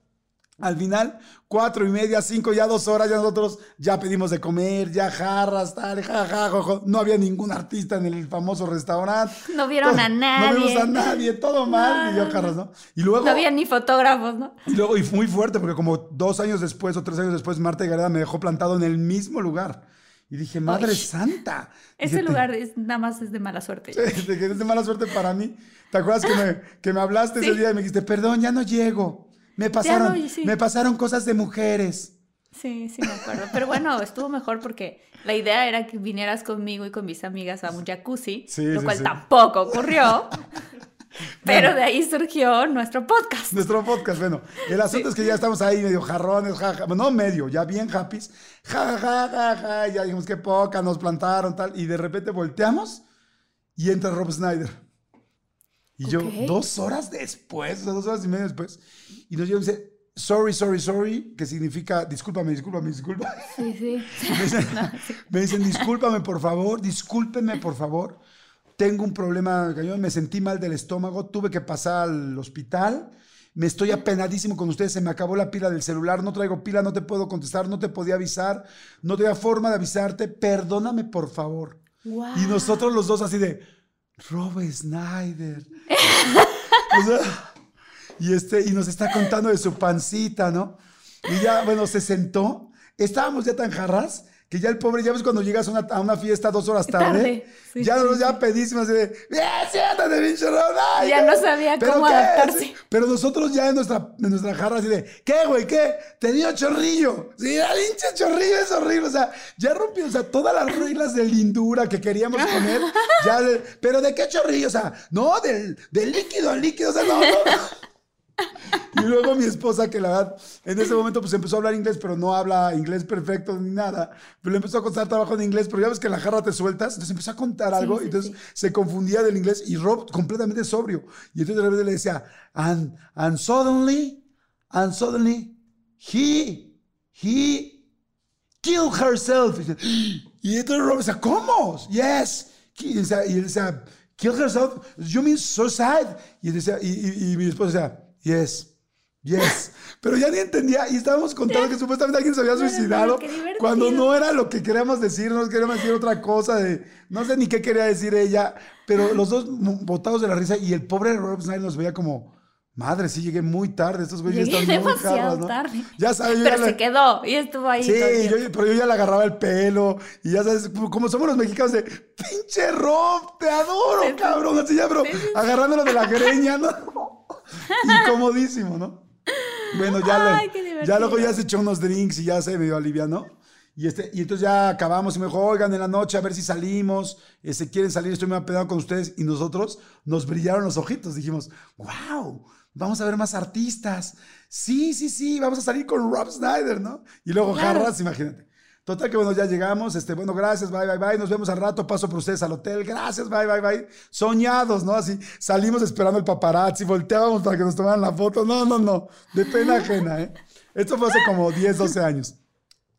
Al final, cuatro y media, cinco, ya dos horas, ya nosotros ya pedimos de comer, ya jarras, tal, ja, ja, jo, jo. No había ningún artista en el famoso restaurante. No vieron a No vimos nadie. a nadie, todo mal, y yo jarras, ¿no? Y luego... No había ni fotógrafos, ¿no? Y luego, y fue muy fuerte, porque como dos años después o tres años después, Marta Gareda me dejó plantado en el mismo lugar. Y dije, Madre. Santa. Ese Dije, lugar es, nada más es de mala suerte. Te, te quedé de mala suerte para mí. ¿Te acuerdas que me, que me hablaste ese Sí. día y me dijiste, perdón, ya no llego? Me pasaron, no, sí. me pasaron cosas de mujeres. Sí, sí me acuerdo. Pero bueno, estuvo mejor porque la idea era que vinieras conmigo y con mis amigas a un jacuzzi, Sí, lo sí, cual sí. tampoco ocurrió. Pero de ahí surgió nuestro podcast. Nuestro podcast, bueno. El asunto es que ya estamos ahí medio jarrones, jaja. No medio, ya bien happy. Ja, ja, ja, ja, ja. Ya dijimos que poca, nos plantaron, tal. Y de repente volteamos y entra Rob Snyder. Y yo, Ok. dos horas después, o sea, dos horas y media después. Y nos llega y dice, sorry, sorry, sorry, que significa discúlpame, discúlpame, discúlpame. Sí, sí. Me dicen, me dicen, discúlpame, por favor, discúlpenme, por favor. Tengo un problema, yo me sentí mal del estómago, tuve que pasar al hospital. Me estoy apenadísimo con ustedes, se me acabó la pila del celular, no traigo pila, no te puedo contestar, no te podía avisar, no tenía forma de avisarte, perdóname, por favor. Wow. Y nosotros los dos así de, Rob Snyder. Y, este, y nos está contando de su pancita, ¿no? Y ya, bueno, se sentó. Estábamos ya tan jarras que ya el pobre, ya ves cuando llegas a una, a una fiesta dos horas tarde, Tarde, sí, ya sí, ya pedísimos así de, ¡Bien, siéntate, pinche! Ay, Ya no sabía ¿pero cómo qué?" adaptarse. Pero nosotros ya en nuestra, en nuestra jarra así de, ¿qué, güey? ¿Qué? Te dio chorrillo. Sí, el hinche chorrillo es horrible. O sea, ya rompió, o sea, todas las reglas de lindura que queríamos poner. Ya de- pero ¿de qué chorrillo? O sea, no, del, del líquido al líquido. O sea, no, no. Y luego mi esposa, que la verdad, en ese momento pues empezó a hablar inglés, pero no habla inglés perfecto ni nada. Pero le empezó a contar trabajo en inglés, pero ya ves que en la jarra te sueltas. Entonces empezó a contar algo, sí, y entonces sí. se confundía del inglés y Rob completamente sobrio. Y entonces de repente le decía, and, and suddenly, and suddenly, he, he killed herself. Y, entonces Rob decía, ¿cómo? Yes. Y él decía, kill herself, you mean suicide. Y, decía, y, y- y mi esposa decía, yes. Yes, pero ya ni entendía y estábamos contando que supuestamente alguien se había suicidado divertido. cuando no era lo que queríamos decir, nos queríamos decir otra cosa de, no sé ni qué quería decir ella, pero los dos botados de la risa y el pobre Rob Snyder nos veía como, madre, sí llegué muy tarde, estos güeyes Llegué están muy jarras, ¿no? tarde. Ya sabes, yo Pero ya se quedó y estuvo ahí. Sí, todo yo- pero yo ya le agarraba el pelo y ya sabes, como somos los mexicanos de pinche Rob, te adoro, cabrón, así ya, pero agarrándolo de la greña, ¿no? Incomodísimo, ¿no? Bueno, ya, Ay, luego ya se echó unos drinks y ya se medio alivianó. Y, este, y entonces ya acabamos y me dijo, oigan, en la noche a ver si salimos, si quieren salir, estoy muy apedado con ustedes. Y nosotros nos brillaron los ojitos, dijimos, wow, vamos a ver más artistas. Sí, sí, sí, vamos a salir con Rob Snyder, ¿no? Y luego Claro. jarras, imagínate. Total que bueno, ya llegamos, este, bueno, gracias, bye, bye, bye, nos vemos al rato, paso por ustedes al hotel, gracias, bye, bye, bye. Soñados, ¿no? Así, salimos esperando el paparazzi, volteábamos para que nos tomaran la foto, no, no, no, de pena ajena, ¿eh? Esto fue hace como 10, 12 años.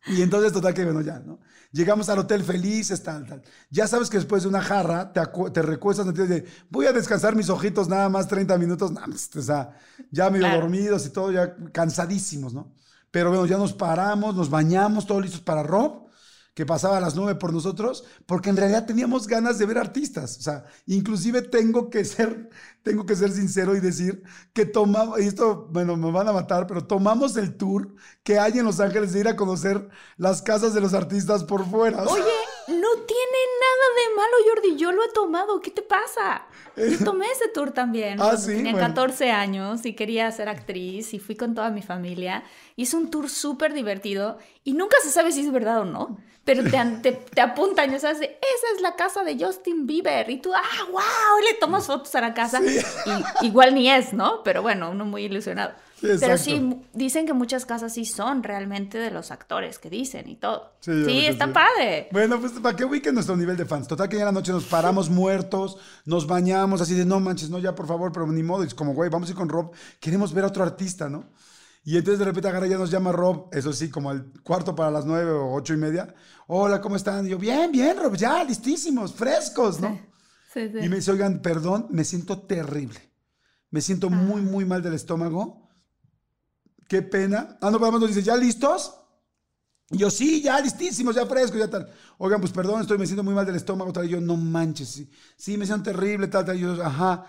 Y entonces, total que bueno, ya, ¿no? Llegamos al hotel felices, tal, tal. Ya sabes que después de una jarra te, te recuestas y de, voy a descansar mis ojitos nada más 30 minutos. Nada más, o sea, ya medio Claro. dormidos y todo, ya cansadísimos, ¿no? Pero bueno, ya nos paramos, nos bañamos, todos listos para Rob, que pasaba a las 9 por nosotros, porque en realidad teníamos ganas de ver artistas. O sea, inclusive tengo que ser, tengo que ser sincero y decir que tomamos, y esto, bueno, me van a matar, pero tomamos el tour que hay en Los Ángeles de ir a conocer las casas de los artistas por fuera. Oye, no tiene nada de malo, Jordi. Yo lo he tomado. ¿Qué te pasa? Yo tomé ese tour también. Ah, sí, Tenía bueno. 14 años y quería ser actriz y fui con toda mi familia. Y es un tour súper divertido y nunca se sabe si es verdad o no. Pero te, te, te apuntan y sabes, esa es la casa de Justin Bieber. Y tú, ah, wow, y le tomas fotos a la casa. Y igual ni es, ¿no? Pero bueno, uno muy ilusionado. Sí, Pero exacto. sí, dicen que muchas casas sí son realmente de los actores que dicen y todo. Sí, Sí, está sí. padre. Bueno, pues para que ubiquen nuestro nivel de fans. Total que ya la noche nos paramos muertos, nos bañamos así de no manches, no, ya por favor, pero ni modo. Y es como, güey, vamos a ir con Rob, queremos ver a otro artista, ¿no? Y entonces de repente agarra ya nos llama Rob, eso sí, como al cuarto para las nueve o ocho y media. Hola, ¿cómo están? Y yo, bien, bien, Rob, ya, listísimos, frescos, ¿no? Sí, sí. Y me dice, oigan, perdón, me siento terrible. Me siento muy, muy mal del estómago. Qué pena. Ah, no, pero nos dice, ¿ya listos? Y yo, sí, ya listísimos, ya frescos, ya tal. Oigan, pues perdón, estoy, me siento muy mal del estómago, tal. Y yo, no manches, sí, sí, me siento terrible, tal, tal. Y yo, ajá.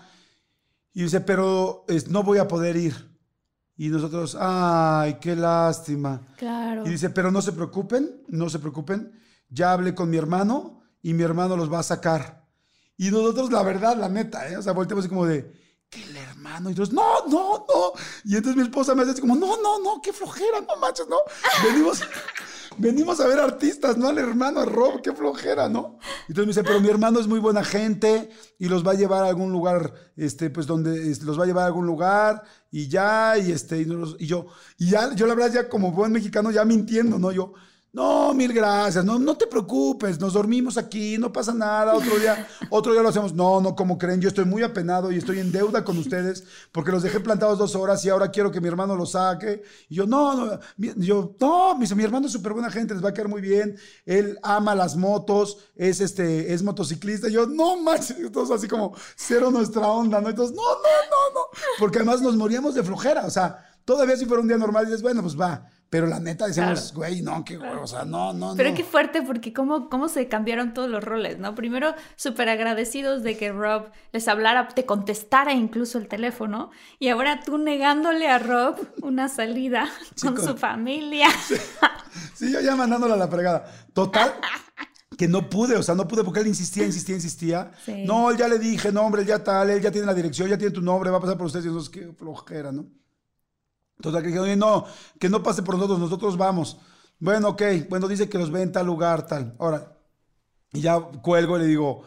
Y dice, pero es, no voy a poder ir. Y nosotros, ay, qué lástima. Claro. Y dice, pero no se preocupen, no se preocupen. Ya hablé con mi hermano y mi hermano los va a sacar. Y nosotros, la verdad, la neta, ¿eh? o sea, volteamos así como de, que el hermano. Y nosotros, no, no, no. Y entonces mi esposa me hace así como, no, no, no, qué flojera, no manches, no. Venimos, venimos a ver artistas, no al hermano, a Rob, qué flojera, ¿no? Y entonces me dice, pero mi hermano es muy buena gente y los va a llevar a algún lugar, este, pues donde los va a llevar a algún lugar y ya, y este, y, no los- y yo, y ya, yo la verdad ya como buen mexicano ya mintiendo, ¿no? Yo, no, mil gracias, no, no te preocupes, nos dormimos aquí, no pasa nada, otro día, otro día lo hacemos. No, no, como creen, yo estoy muy apenado y estoy en deuda con ustedes porque los dejé plantados dos horas y ahora quiero que mi hermano los saque. Y yo, no, no, mi- yo, no, dice, mi hermano es súper buena gente, les va a quedar muy bien, él ama las motos, es este, es motociclista. Y yo, no manches, todos así como cero nuestra onda, ¿no? Entonces, no, no, no, no, porque además nos moríamos de flojera, o sea, todavía si fuera un día normal dices, bueno, pues va. Pero la neta decíamos, güey, no, qué güey, o sea, no, no, Pero no. qué fuerte, porque cómo, cómo se cambiaron todos los roles, ¿no? Primero, súper agradecidos de que Rob les hablara, te contestara incluso el teléfono, y ahora tú negándole a Rob una salida con con- su familia. Sí, yo ya mandándole a la fregada. Total, que no pude, o sea, no pude porque él insistía, insistía, insistía. Sí. No, él ya le dije, no, hombre, él ya tal, él ya tiene la dirección, ya tiene tu nombre, va a pasar por ustedes. Y nosotros, qué flojera, ¿no? Total, que dije, oye, no, que no pase por nosotros, nosotros vamos. Bueno, ok, bueno, dice que los ve en tal lugar, tal. Ahora, y ya cuelgo y le digo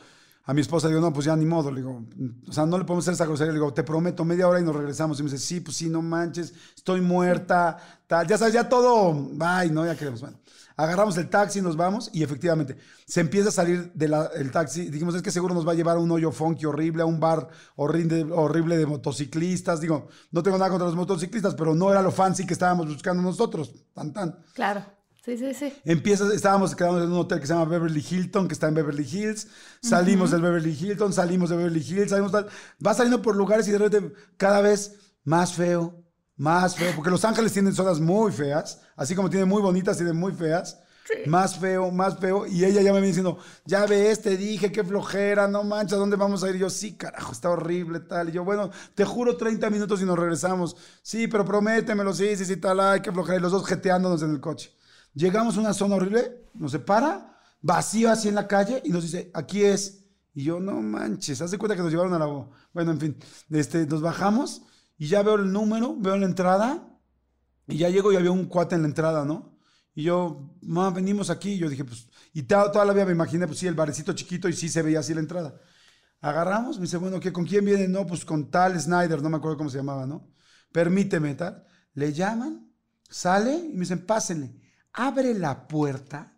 a mi esposa, digo, no, pues ya ni modo, le digo, o sea, no le podemos hacer esa grosería, le digo, te prometo, media hora y nos regresamos. Y me dice, sí, pues sí, no manches, estoy muerta, tal, ya sabes, ya todo, bye, no, ya queremos, bueno. Agarramos el taxi, nos vamos y efectivamente se empieza a salir del taxi. Dijimos, es que seguro nos va a llevar a un hoyo funky horrible, a un bar horrible, horrible de motociclistas. Digo, no tengo nada contra los motociclistas, pero no era lo fancy que estábamos buscando nosotros. Tan, tan. Claro, sí, sí, sí. Empieza, estábamos quedando en un hotel que se llama Beverly Hilton, que está en Beverly Hills. Salimos del Beverly Hilton, salimos de Beverly Hills, salimos tal. Va saliendo por lugares y de repente cada vez más feo, más feo, porque Los Ángeles tienen zonas muy feas, así como tienen muy bonitas, tienen muy feas. Más feo, más feo. Y ella ya me viene diciendo, ya ves, te dije, qué flojera, no manches, ¿a dónde vamos a ir? Y yo, sí, carajo, está horrible, tal. Y yo, bueno, te juro 30 minutos y nos regresamos. Sí, pero prométemelo, sí, sí, sí, tal, ay, qué flojera. Y los dos jeteándonos en el coche. Llegamos a una zona horrible, nos separa, vacío así en la calle y nos dice, aquí es. Y yo, no manches, haz de cuenta que nos llevaron a la... Bueno, en fin, este, nos bajamos y ya veo el número, veo la entrada y ya llego y había un cuate en la entrada, ¿no? Y yo, ma, venimos aquí. Y yo dije, pues, y toda, toda la vida me imaginé, pues sí, el barecito chiquito y sí se veía así la entrada. Agarramos, me dice, bueno, ¿qué, ¿con quién viene? No, pues con tal Snyder, no me acuerdo cómo se llamaba, ¿no? Permíteme, tal. Le llaman, sale y me dicen, pásenle. Abre la puerta.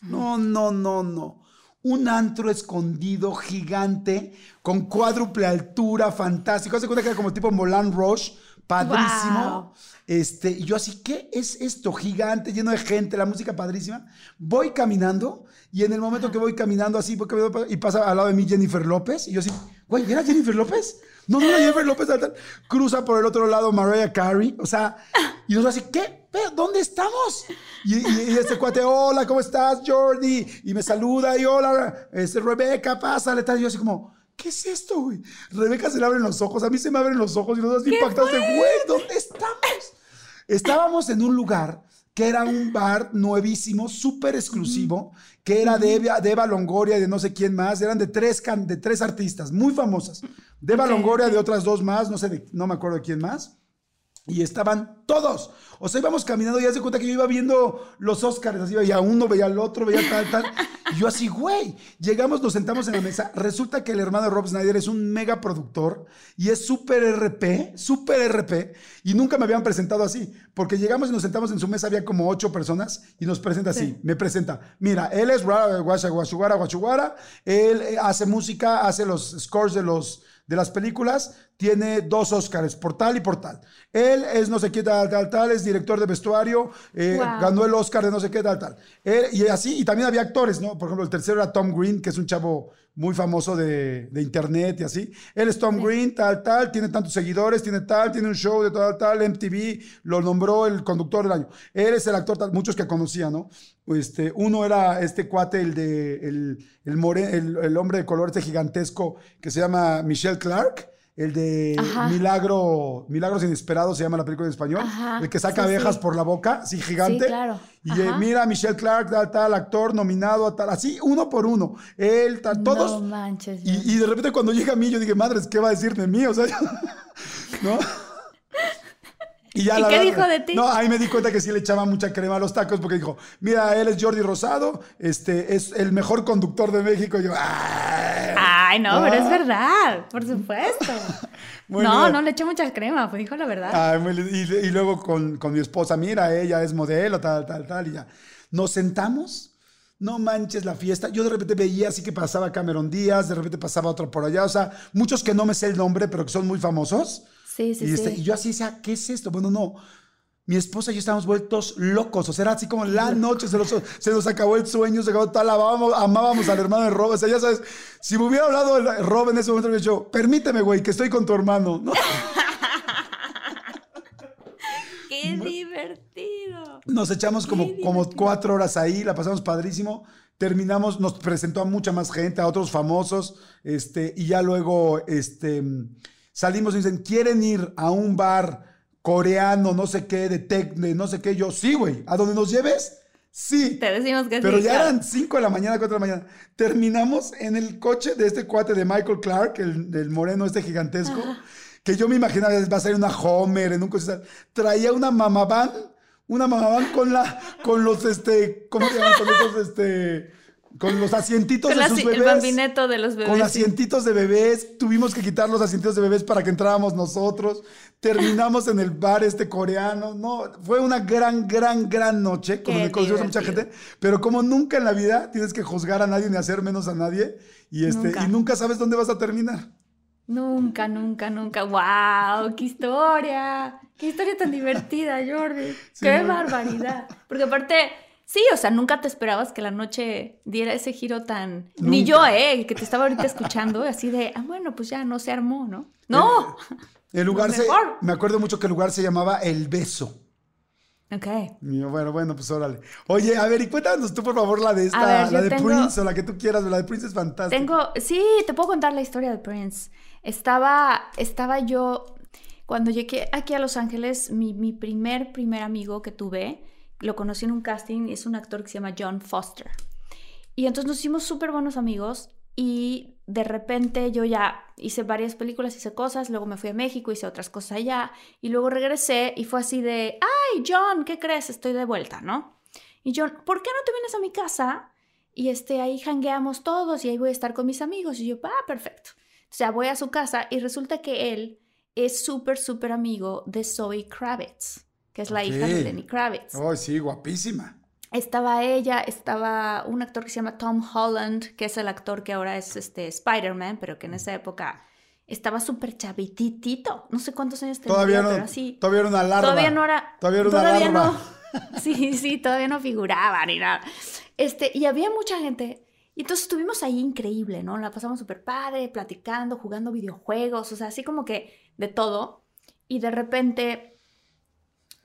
No, no, no, no. Un antro escondido, gigante, con cuádruple altura, fantástico. Hace cuenta que era como tipo Moulin Rouge, padrísimo. Wow. Este, y yo así, ¿qué es esto? Gigante, lleno de gente, la música padrísima. Voy caminando y en el momento que voy caminando así, voy caminando, y pasa al lado de mí Jennifer López y yo así, güey, ¿era Jennifer López? No, no Jennifer López, tal, tal. Cruza por el otro lado Mariah Carey, o sea, y nosotros así, ¿qué? ¿Pero ¿Dónde estamos? Y, y- y este cuate, hola, ¿cómo estás, Jordi? Y me saluda y hola, este, Rebeca, pásale, tal. Y yo así como, ¿qué es esto, güey? Rebeca se le abren los ojos, a mí se me abren los ojos y nosotros impactados de, güey, ¿dónde estamos? Estábamos en un lugar que era un bar nuevísimo, súper exclusivo, que era de Eva, de Eva Longoria y de no sé quién más. Eran de tres, can- de tres artistas muy famosas. De Eva Ok, Longoria, ok. de otras dos más, no sé, de- no me acuerdo de quién más. Y estaban todos. O sea, íbamos caminando y ya se cuenta que yo iba viendo los Oscars. Así veía uno, veía al otro, veía tal, tal. Y yo así, güey. Llegamos, nos sentamos en la mesa. Resulta que el hermano de Rob Snyder es un mega productor y es súper RP, súper RP. Y nunca me habían presentado así. Porque llegamos y nos sentamos en su mesa, había como ocho personas y nos presenta así. Me presenta. Mira, él es Ra- Guasha- Guashuguara Guashuguara. Él eh, hace música, hace los scores de los de las películas, tiene dos Oscars, por tal y por tal. Él es no sé qué tal, tal, tal, es director de vestuario, eh, Wow. ganó el Oscar de no sé qué tal, tal. Él- y así, y también había actores, ¿no? Por ejemplo, el tercero era Tom Green, que es un chavo muy famoso de, de internet y así. Él es Tom Green, tal, tal, tiene tantos seguidores, tiene tal, tiene un show de tal, tal, MTV, lo nombró el conductor del año. Él es el actor, tal, muchos que conocía, ¿no? Este, uno era este cuate, el de, el, el, more- el, el hombre de color este gigantesco que se llama Michelle Clark. El de Ajá. Milagro, Milagros Inesperados se llama la película en español. Ajá, El que saca sí, abejas sí. por la boca, gigante. Sí, claro. Y eh, mira, Michelle Clark, tal, tal, actor nominado a tal, así, uno por uno. Él, tal, todos. No manches. Y, y de repente cuando llega a mí, yo dije, madres, ¿qué va a decir de mí? O sea, ¿no? Y, ya ¿Y la qué verdad- dijo de ti? No, ahí me di cuenta que sí le echaba mucha crema a los tacos porque dijo, mira, él es Jordi Rosado, este, es el mejor conductor de México. Y yo, ¡ay! Ay, no, pero es Ah. verdad, por supuesto. Muy no, bien. no le eché mucha crema, pues dijo la verdad. Ay, muy y, y luego con, con mi esposa, mira, ella es modelo, tal, tal, tal, y ya. Nos sentamos, no manches la fiesta. Yo de repente veía así que pasaba Cameron Díaz, de repente pasaba otro por allá, o sea, muchos que no me sé el nombre, pero que son muy famosos. Sí, sí, y, este- sí. y yo así decía, ¿qué es esto? Bueno, no. Mi esposa y yo estábamos vueltos locos, o sea, era así como la noche, se nos, se nos acabó el sueño, se acabó tal, amábamos, amábamos al hermano de Rob, o sea, ya sabes, si me hubiera hablado el Rob en ese momento, me hubiera dicho, permíteme, güey, que estoy con tu hermano, ¿no? ¡Qué divertido! Nos echamos como, como cuatro horas ahí, la pasamos padrísimo. Terminamos, nos presentó a mucha más gente, a otros famosos, este, y ya luego este, salimos y dicen, ¿quieren ir a un bar coreano, no sé qué, de tech, de no sé qué? Yo, sí, güey, ¿a donde nos lleves? Sí. Te decimos que Pero sí. ya claro. eran 5 de la mañana, 4 de la mañana. Terminamos en el coche de este cuate de Michael Clark, el, el moreno este gigantesco, que yo me imaginaba va a ser una Homer en un coche. Traía una mamavan, una mamavan con la, con los este, ¿cómo se llaman? Con esos, este, con los asientitos Con de la- sus el bebés. bambineto de los bebés. Con sí. asientitos de bebés, tuvimos que quitar los asientitos de bebés para que entráramos nosotros. Terminamos en el bar este coreano. No, fue una gran, gran, gran noche. Conocimos a mucha gente. Pero como nunca en la vida tienes que juzgar a nadie ni hacer menos a nadie. Y, este, Nunca. y nunca sabes dónde vas a terminar. Nunca, nunca, nunca. ¡Wow! ¡Qué historia! ¡Qué historia tan divertida, Jordi! ¡Qué barbaridad! Porque aparte, sí, o sea, nunca te esperabas que la noche diera ese giro tan. Ni yo, ¿eh? Que te estaba ahorita escuchando, así de, ah, bueno, pues ya no se armó, ¿no? ¡No! El lugar se. mejor. Me acuerdo mucho que el lugar se llamaba El Beso. Ok. Y yo, bueno, bueno, pues órale. Oye, a ver, y cuéntanos tú, por favor, la de esta, ver, la de tengo- Prince o la que tú quieras. La de Prince es fantástica. Tengo, sí, te puedo contar la historia de Prince. Estaba, estaba yo, cuando llegué aquí a Los Ángeles, mi, mi primer, primer amigo que tuve, lo conocí en un casting, es un actor que se llama John Foster. Y entonces nos hicimos súper buenos amigos y de repente yo ya hice varias películas, hice cosas, luego me fui a México, hice otras cosas allá y luego regresé y fue así de, ay, John, ¿qué crees? Estoy de vuelta, ¿no? Y John, ¿por qué no te vienes a mi casa? Y este, ahí jangueamos todos y ahí voy a estar con mis amigos. Y yo, ah, perfecto. O sea, voy a su casa y resulta que él es súper, súper amigo de Zoe Kravitz, que es la hija de. Lenny Kravitz. Ay, sí, guapísima. Estaba ella, estaba un actor que se llama Tom Holland, que es el actor que ahora es este Spider-Man, pero que en esa época estaba súper chavititito. No sé cuántos años tenía, Todavía no, pero así. todavía era una larva. Todavía no era. Todavía era una larva. no. Sí, sí, todavía no figuraba ni nada. Este, y había mucha gente. Y entonces estuvimos ahí increíble, ¿no? La pasamos súper padre, platicando, jugando videojuegos, o sea, así como que de todo. Y de repente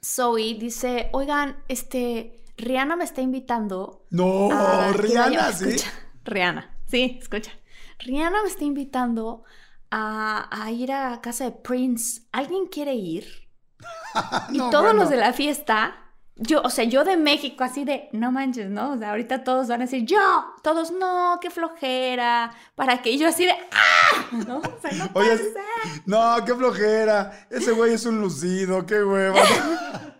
Zoe dice, oigan, este, Rihanna me está invitando. No, a Rihanna, vaya-". ¿sí? Escucha, Rihanna, sí, escucha. Rihanna me está invitando a, a ir a casa de Prince. ¿Alguien quiere ir? Y todos bueno. los de la fiesta, yo, o sea, yo de México, así de, no manches, ¿no? O sea, ahorita todos van a decir, yo, todos, no, qué flojera, ¿para qué? Y yo así de, ¡ah! ¿No? O sea, no puede Oye, ser. no, qué flojera. Ese güey es un lucido, qué hueva.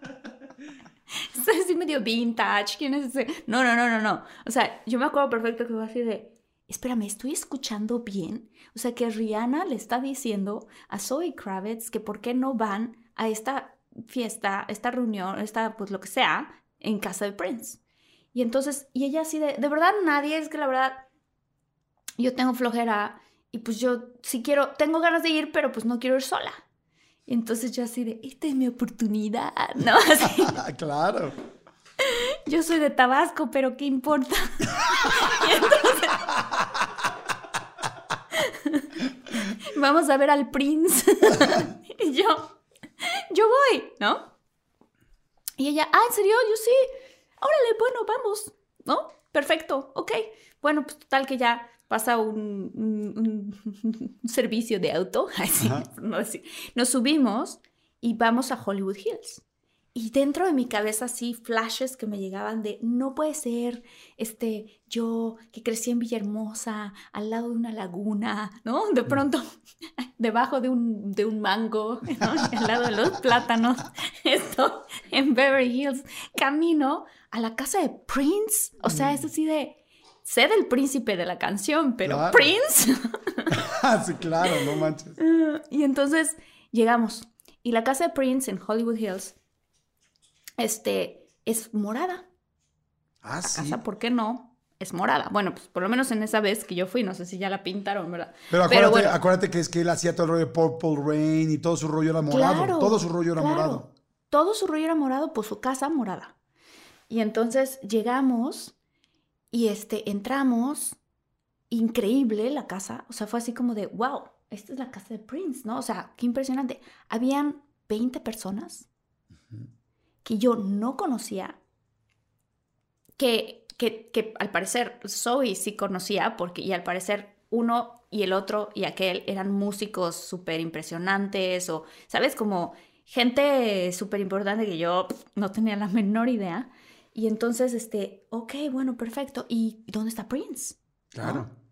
Es así medio vintage, ¿quién es ese? No, no, no, no, no. O sea, yo me acuerdo perfecto que fue así de, espérame, ¿estoy escuchando bien? O sea, que Rihanna le está diciendo a Zoe Kravitz que por qué no van a esta fiesta, esta reunión, esta, pues lo que sea, en casa de Prince. Y entonces, y ella así de, de verdad nadie, es que la verdad, yo tengo flojera y pues yo sí quiero, tengo ganas de ir, pero pues no quiero ir sola. Y entonces yo así de, esta es mi oportunidad, ¿no? Así. claro. Yo soy de Tabasco, pero ¿qué importa? Y entonces- Vamos a ver al Prince. y yo, yo voy, ¿no? Y ella, ah, ¿en serio? Yo sí. Órale, bueno, vamos, ¿no? Perfecto, ok. Bueno, pues total que ya pasa un, un- un- un servicio de auto, así, no decir. Nos subimos y vamos a Hollywood Hills. Y dentro de mi cabeza así flashes que me llegaban de no puede ser este yo que crecí en Villahermosa al lado de una laguna, ¿no? De pronto debajo de un, de un mango, al lado de los plátanos, esto en Beverly Hills, camino a la casa de Prince, o sea, es así de sé del príncipe de la canción, pero Claro. Prince Ah, sí, claro, no manches. y entonces llegamos. Y la casa de Prince en Hollywood Hills, este, es morada. Ah, La sí. casa, ¿por qué no? Es morada. Bueno, pues por lo menos en esa vez que yo fui, no sé si ya la pintaron, ¿verdad? Pero acuérdate, bueno. acuérdate que es que él hacía todo el rollo de Purple Rain y todo su rollo era morado. Claro, todo su rollo era claro. morado. Todo su rollo era morado, pues su casa morada. Y entonces llegamos y este, entramos, increíble la casa, o sea, fue así como de, wow, esta es la casa de Prince, ¿no? O sea, qué impresionante. Habían 20 personas que yo no conocía, que, que, que al parecer Zoe sí conocía, porque, y al parecer uno y el otro y aquel eran músicos súper impresionantes, o, ¿sabes? Como gente súper importante que yo no tenía la menor idea. Y entonces, este, ok, bueno, perfecto. ¿Y dónde está Prince? Claro. No,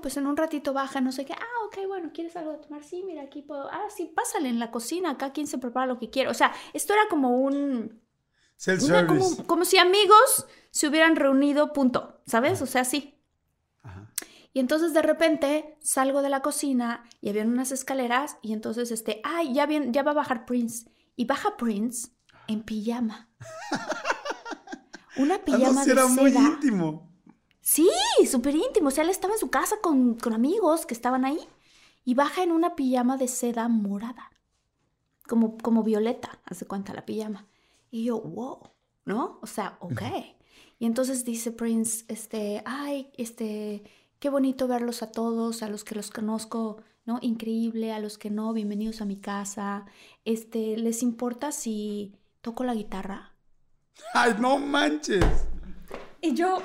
pues en un ratito baja, no sé qué. Ah, ok, bueno, ¿quieres algo de tomar? Sí, mira, aquí puedo. Ah, sí, pásale en la cocina, acá quien se prepara lo que quiere. O sea, esto era como un. una- como, si amigos se hubieran reunido, punto. ¿Sabes? O sea, sí. Ajá. Y entonces de repente salgo de la cocina y había unas escaleras y entonces este, ay, ya, bien, ya va a bajar Prince. Y baja Prince en pijama. Una Ah, no, pijama sí de era muy íntimo. Sí, súper íntimo. O sea, él estaba en su casa con, con amigos que estaban ahí y baja en una pijama de seda morada, como, como violeta, hace cuenta la pijama. Y yo, wow, ¿no? O sea, ok. Y entonces dice Prince, este, ay, este, qué bonito verlos a todos, a los que los conozco, ¿no? Increíble, a los que no, bienvenidos a mi casa. Este, ¿les importa si toco la guitarra? Ay, no manches. Y yo.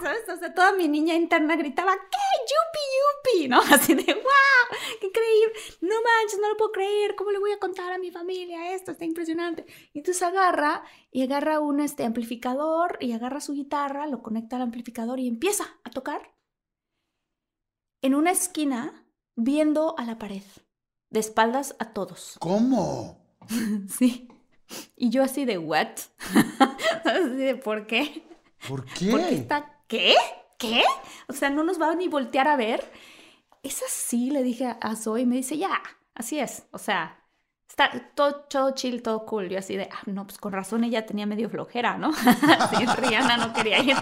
¿Sabes? O sea, toda mi niña interna gritaba, ¿qué? ¡Yupi, yupi! ¿No? Así de, ¡wow! ¡Qué increíble! No manches, no lo puedo creer. ¿Cómo le voy a contar a mi familia esto? Está impresionante. Y entonces agarra y agarra un este, amplificador y agarra su guitarra, lo conecta al amplificador y empieza a tocar en una esquina viendo a la pared, de espaldas a todos. ¿Cómo? Sí. Y yo así de, ¿what? así de, ¿por qué? ¿Por qué? Porque está, ¿qué? ¿Qué? O sea, no nos va a ni voltear a ver. Es así, le dije a Zoe y me dice, ya, así es. O sea, Está todo, todo chill, todo cool. Yo así de, ah, no, pues con razón ella tenía medio flojera, ¿no? sí, Rihanna no quería ir.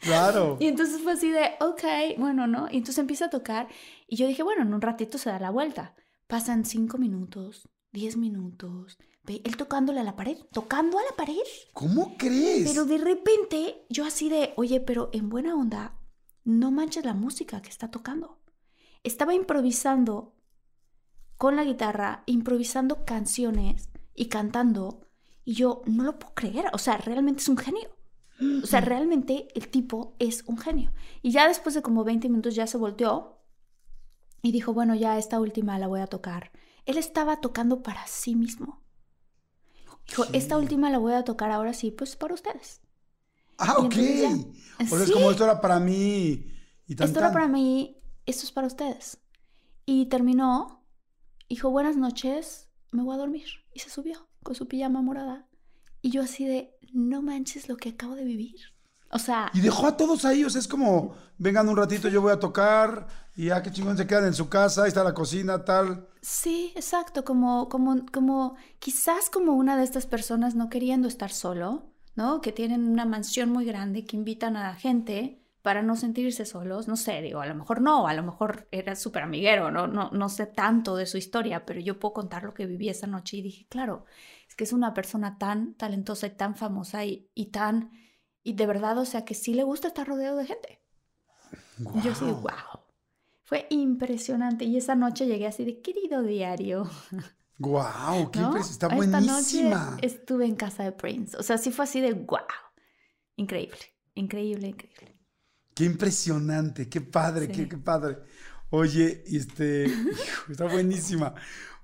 Claro. Y entonces fue así de, ok, bueno, ¿no? Y entonces empieza a tocar y yo dije, bueno, en un ratito se da la vuelta. Pasan cinco minutos, diez minutos, él tocándole a la pared, tocando a la pared. ¿Cómo crees? Pero de repente yo así de, oye, pero en buena onda, no manches la música que está tocando. Estaba improvisando con la guitarra, improvisando canciones y cantando. Y yo no lo puedo creer. O sea, realmente es un genio. O sea, realmente el tipo es un genio. Y ya después de como 20 minutos ya se volteó y dijo, bueno, ya esta última la voy a tocar. Él estaba tocando para sí mismo. Dijo, esta última la voy a tocar ahora sí, pues para ustedes. Ah, Y ok. ya- O sea, es como esto era para mí y tan, Esto era para mí, esto es para ustedes. Y terminó, dijo, buenas noches, me voy a dormir. Y se subió con su pijama morada. Y yo así de, no manches lo que acabo de vivir. O sea, Y dejó a todos ahí, o sea, es como, vengan un ratito, yo voy a tocar, y ya qué chingón se quedan en su casa, ahí está la cocina, tal. Sí, exacto, como, como, como, quizás como una de estas personas no queriendo estar solo, ¿no? Que tienen una mansión muy grande, que invitan a la gente para no sentirse solos, no sé, digo, a lo mejor no, a lo mejor era súper amiguero, ¿no? No, no sé tanto de su historia, pero yo puedo contar lo que viví esa noche y dije, claro, es que es una persona tan talentosa y tan famosa y, y tan, y de verdad, o sea, que sí le gusta estar rodeado de gente. Y Yo Guau. wow. Fue impresionante. Y esa noche llegué así de querido diario. Guau, qué ¿no? está Esta buenísima. noche estuve en casa de Prince. O sea, sí fue así de wow. Increíble, increíble, increíble. Qué impresionante, qué padre, qué, Sí. qué padre. Oye, este, está buenísima.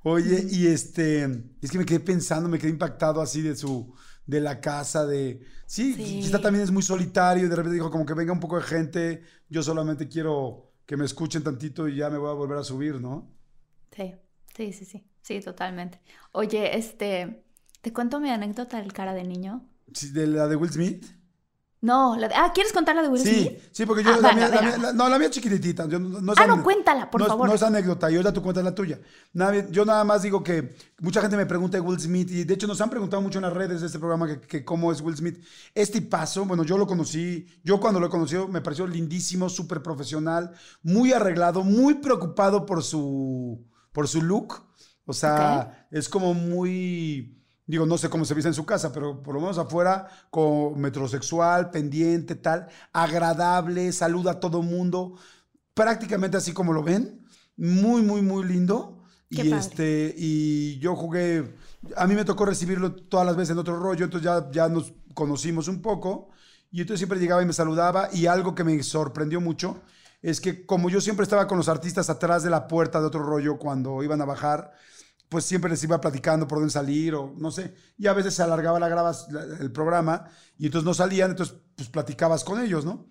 Oye, y este, es que me quedé pensando, me quedé impactado así de su, de la casa, de, sí, Sí. quizá también es muy solitario y de repente dijo como que venga un poco de gente, yo solamente quiero que me escuchen tantito y ya me voy a volver a subir, ¿no? Sí, sí, sí, sí. Sí, totalmente. Oye, este, ¿te cuento mi anécdota del cara de niño? Sí, de la de Will Smith. No, la de- ah, ¿quieres contar la de Will Sí, Smith? sí, porque yo, Ah, la mía, la mía- la- no, la mía es chiquitita. yo no, no es Ah, no, cuéntala, por no favor. no es anécdota, y ahorita tú cuentas la tuya. Nada, yo nada más digo que mucha gente me pregunta de Will Smith, y de hecho nos han preguntado mucho en las redes de este programa que, que cómo es Will Smith. Este paso, bueno, yo lo conocí, yo cuando lo he conocido me pareció lindísimo, súper profesional, muy arreglado, muy preocupado por su, por su look. O sea, es como muy... Digo, no sé cómo se viste en su casa, pero por lo menos afuera, como metrosexual, pendiente, tal, agradable, saluda a todo mundo, prácticamente así como lo ven, muy, muy, muy lindo. Qué y padre. este, y yo jugué, a mí me tocó recibirlo todas las veces en otro rollo, entonces ya, ya nos conocimos un poco, y entonces siempre llegaba y me saludaba, y algo que me sorprendió mucho es que como yo siempre estaba con los artistas atrás de la puerta de otro rollo cuando iban a bajar, pues siempre les iba platicando por dónde salir o no sé. Y a veces se alargaba la grabas, el programa y entonces no salían, entonces pues platicabas con ellos, ¿no?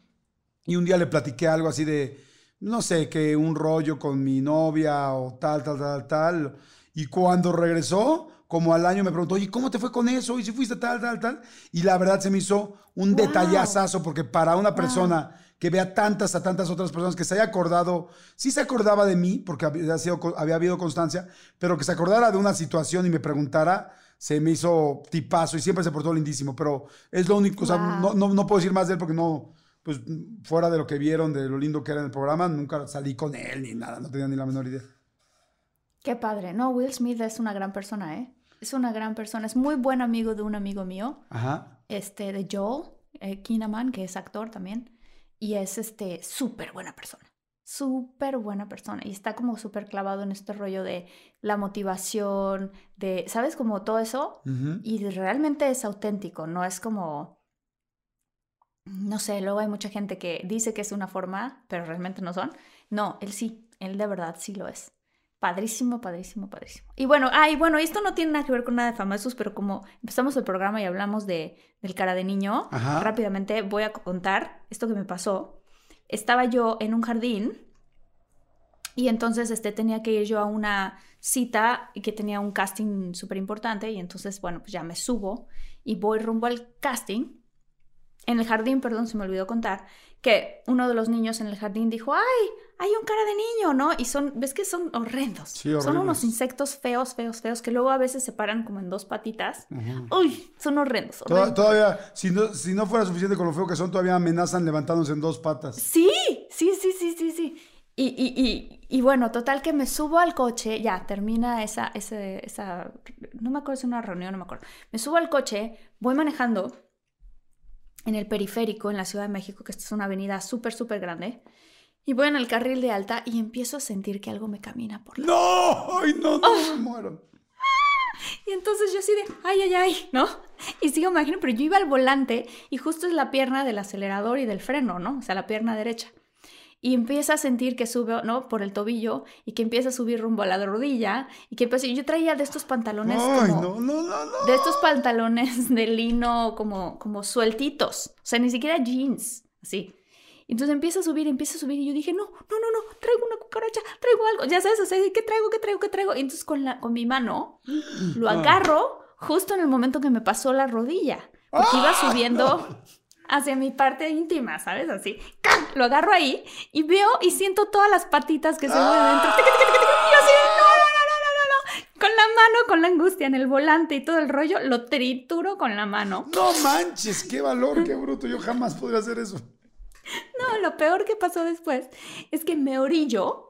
Y un día le platiqué algo así de, no sé, que un rollo con mi novia o tal, tal, tal, tal. Y cuando regresó, como al año me preguntó, oye, ¿cómo te fue con eso? ¿Y si fuiste tal, tal, tal? Y la verdad se me hizo un Wow. detallazazo porque para una persona que vea tantas a tantas otras personas que se haya acordado, sí se acordaba de mí, porque había, sido, había habido constancia, pero que se acordara de una situación y me preguntara, se me hizo tipazo y siempre se portó lindísimo, pero es lo único, o sea, Wow. no, no, no puedo decir más de él porque no, pues fuera de lo que vieron, de lo lindo que era en el programa, nunca salí con él ni nada, no tenía ni la menor idea. Qué padre. No, Will Smith es una gran persona, ¿eh? Es una gran persona. Es muy buen amigo de un amigo mío, Ajá. este, de Joel eh, Kinnaman, que es actor también. Y es, este, súper buena persona. Súper buena persona. Y está como súper clavado en este rollo de la motivación, de, ¿sabes? Como todo eso. Y realmente es auténtico, no es como, no sé, luego hay mucha gente que dice que es una forma, pero realmente no son. No, él sí, él de verdad sí lo es. Padrísimo, padrísimo, padrísimo. Y bueno, ay, bueno, esto no tiene nada que ver con nada de famosos, pero como empezamos el programa y hablamos de, del cara de niño, Ajá. rápidamente voy a contar esto que me pasó. Estaba yo en un jardín y entonces este, tenía que ir yo a una cita y que tenía un casting súper importante y entonces, bueno, pues ya me subo y voy rumbo al casting. En el jardín, perdón, se me olvidó contar, que uno de los niños en el jardín dijo, ay, hay un cara de niño, ¿no? Y son, ves que son horrendos. Sí, son horribles. unos insectos feos, feos, feos, que luego a veces se paran como en dos patitas. Uy, son horrendos. Toda- horrendos. todavía, si no, si no fuera suficiente con lo feo que son, todavía amenazan levantándose en dos patas. Sí, sí, sí, sí, sí, sí. Y, y, y, y bueno, total que me subo al coche, ya termina esa, ese, esa, no me acuerdo si es una reunión, no me acuerdo. Me subo al coche, voy manejando en el periférico en la Ciudad de México, que esta es una avenida súper, súper grande, y voy en el carril de alta y empiezo a sentir que algo me camina por la... ¡No! ¡Ay, no, no! Oh. Me muero. Y entonces yo así de, ay, ay, ay, ¿no? Y sigo imaginando, pero yo iba al volante y justo es la pierna del acelerador y del freno, ¿no? O sea, la pierna derecha. Y empieza a sentir que sube, ¿no? Por el tobillo y que empieza a subir rumbo a la rodilla y que empieza... Yo traía de estos pantalones ¡Ay, como... no, no, no, no! De estos pantalones de lino como, como sueltitos. O sea, ni siquiera jeans, así. Entonces empieza a subir, empieza a subir y yo dije, no, no, no, no, traigo una cucaracha, traigo algo, ya sabes, o sea, ¿qué traigo, qué traigo, qué traigo? Y entonces con, la, con mi mano lo agarro justo en el momento que me pasó la rodilla, porque iba subiendo hacia mi parte íntima, ¿sabes? Así, ¡can! lo agarro ahí y veo y siento todas las patitas que se mueven dentro. Y así, no, no, no, no, no, no, no. Con la mano, con la angustia en el volante y todo el rollo, lo trituro con la mano. ¡No manches! ¡Qué valor, qué bruto! Yo jamás podría hacer eso. No, lo peor que pasó después es que me orillo.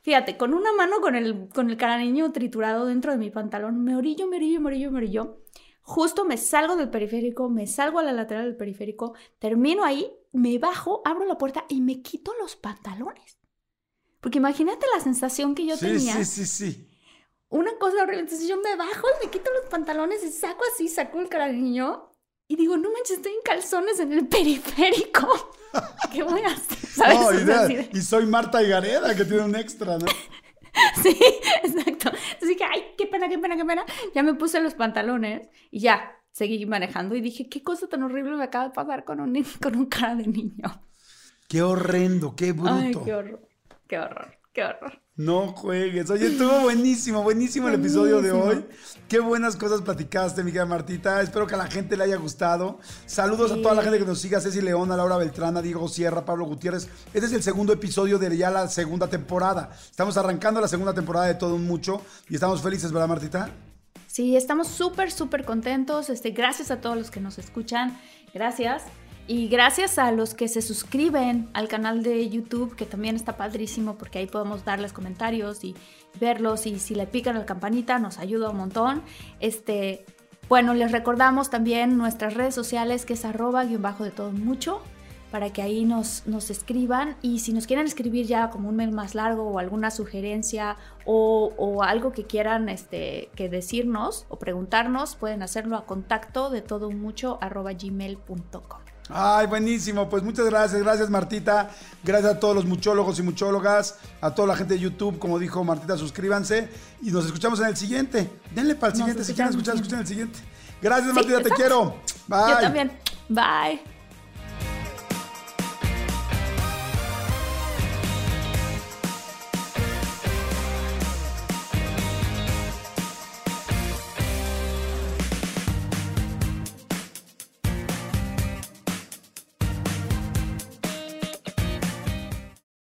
Fíjate, con una mano con el, con el caraño triturado dentro de mi pantalón, me orillo, me orillo, me orillo, me orillo. Justo me salgo del periférico, me salgo a la lateral del periférico, termino ahí, me bajo, abro la puerta y me quito los pantalones. Porque imagínate la sensación que yo sí, tenía. sí, sí, sí. Una cosa horrible. Entonces yo me bajo, me quito los pantalones y saco así, saco el caraño y digo, no manches, estoy en calzones en el periférico. ¿Qué voy a hacer? ¿Sabes? No, y soy Marta Higareda, que tiene un extra, ¿no? Sí, exacto. Entonces dije, ay, qué pena, qué pena, qué pena. Ya me puse los pantalones y ya seguí manejando y dije, qué cosa tan horrible me acaba de pasar con un, con un cara de niño. ¡Qué horrendo, qué bruto! Ay, qué horror, qué horror, qué horror. No juegues. Oye, estuvo buenísimo, buenísimo el episodio de hoy. Qué buenas cosas platicaste, mi querida Martita. Espero que a la gente le haya gustado. Saludos a toda la gente que nos siga, Ceci León, a Laura Beltrán, a Diego Sierra, Pablo Gutiérrez. Este es el segundo episodio de ya la segunda temporada. Estamos arrancando la segunda temporada de Todo un Mucho y estamos felices, ¿verdad, Martita? Sí, estamos súper, súper contentos. Este, gracias a todos los que nos escuchan. Gracias. Y gracias a los que se suscriben al canal de YouTube, que también está padrísimo porque ahí podemos darles comentarios y verlos. Y si le pican la campanita, nos ayuda un montón. Este, bueno, les recordamos también nuestras redes sociales, que es arroba guion bajo de todo mucho, para que ahí nos, nos escriban. Y si nos quieren escribir ya como un mail más largo o alguna sugerencia o, o algo que quieran este, que decirnos o preguntarnos, pueden hacerlo a contacto de todo mucho arroba gmail.com. Ay, buenísimo. Pues muchas gracias, gracias Martita. Gracias a todos los muchólogos y muchólogas, a toda la gente de YouTube, como dijo Martita, suscríbanse y nos escuchamos en el siguiente. Denle para el siguiente, si quieren escuchar, escuchen el siguiente. Gracias Sí, Martita, te quiero. Bye. Yo también. Bye.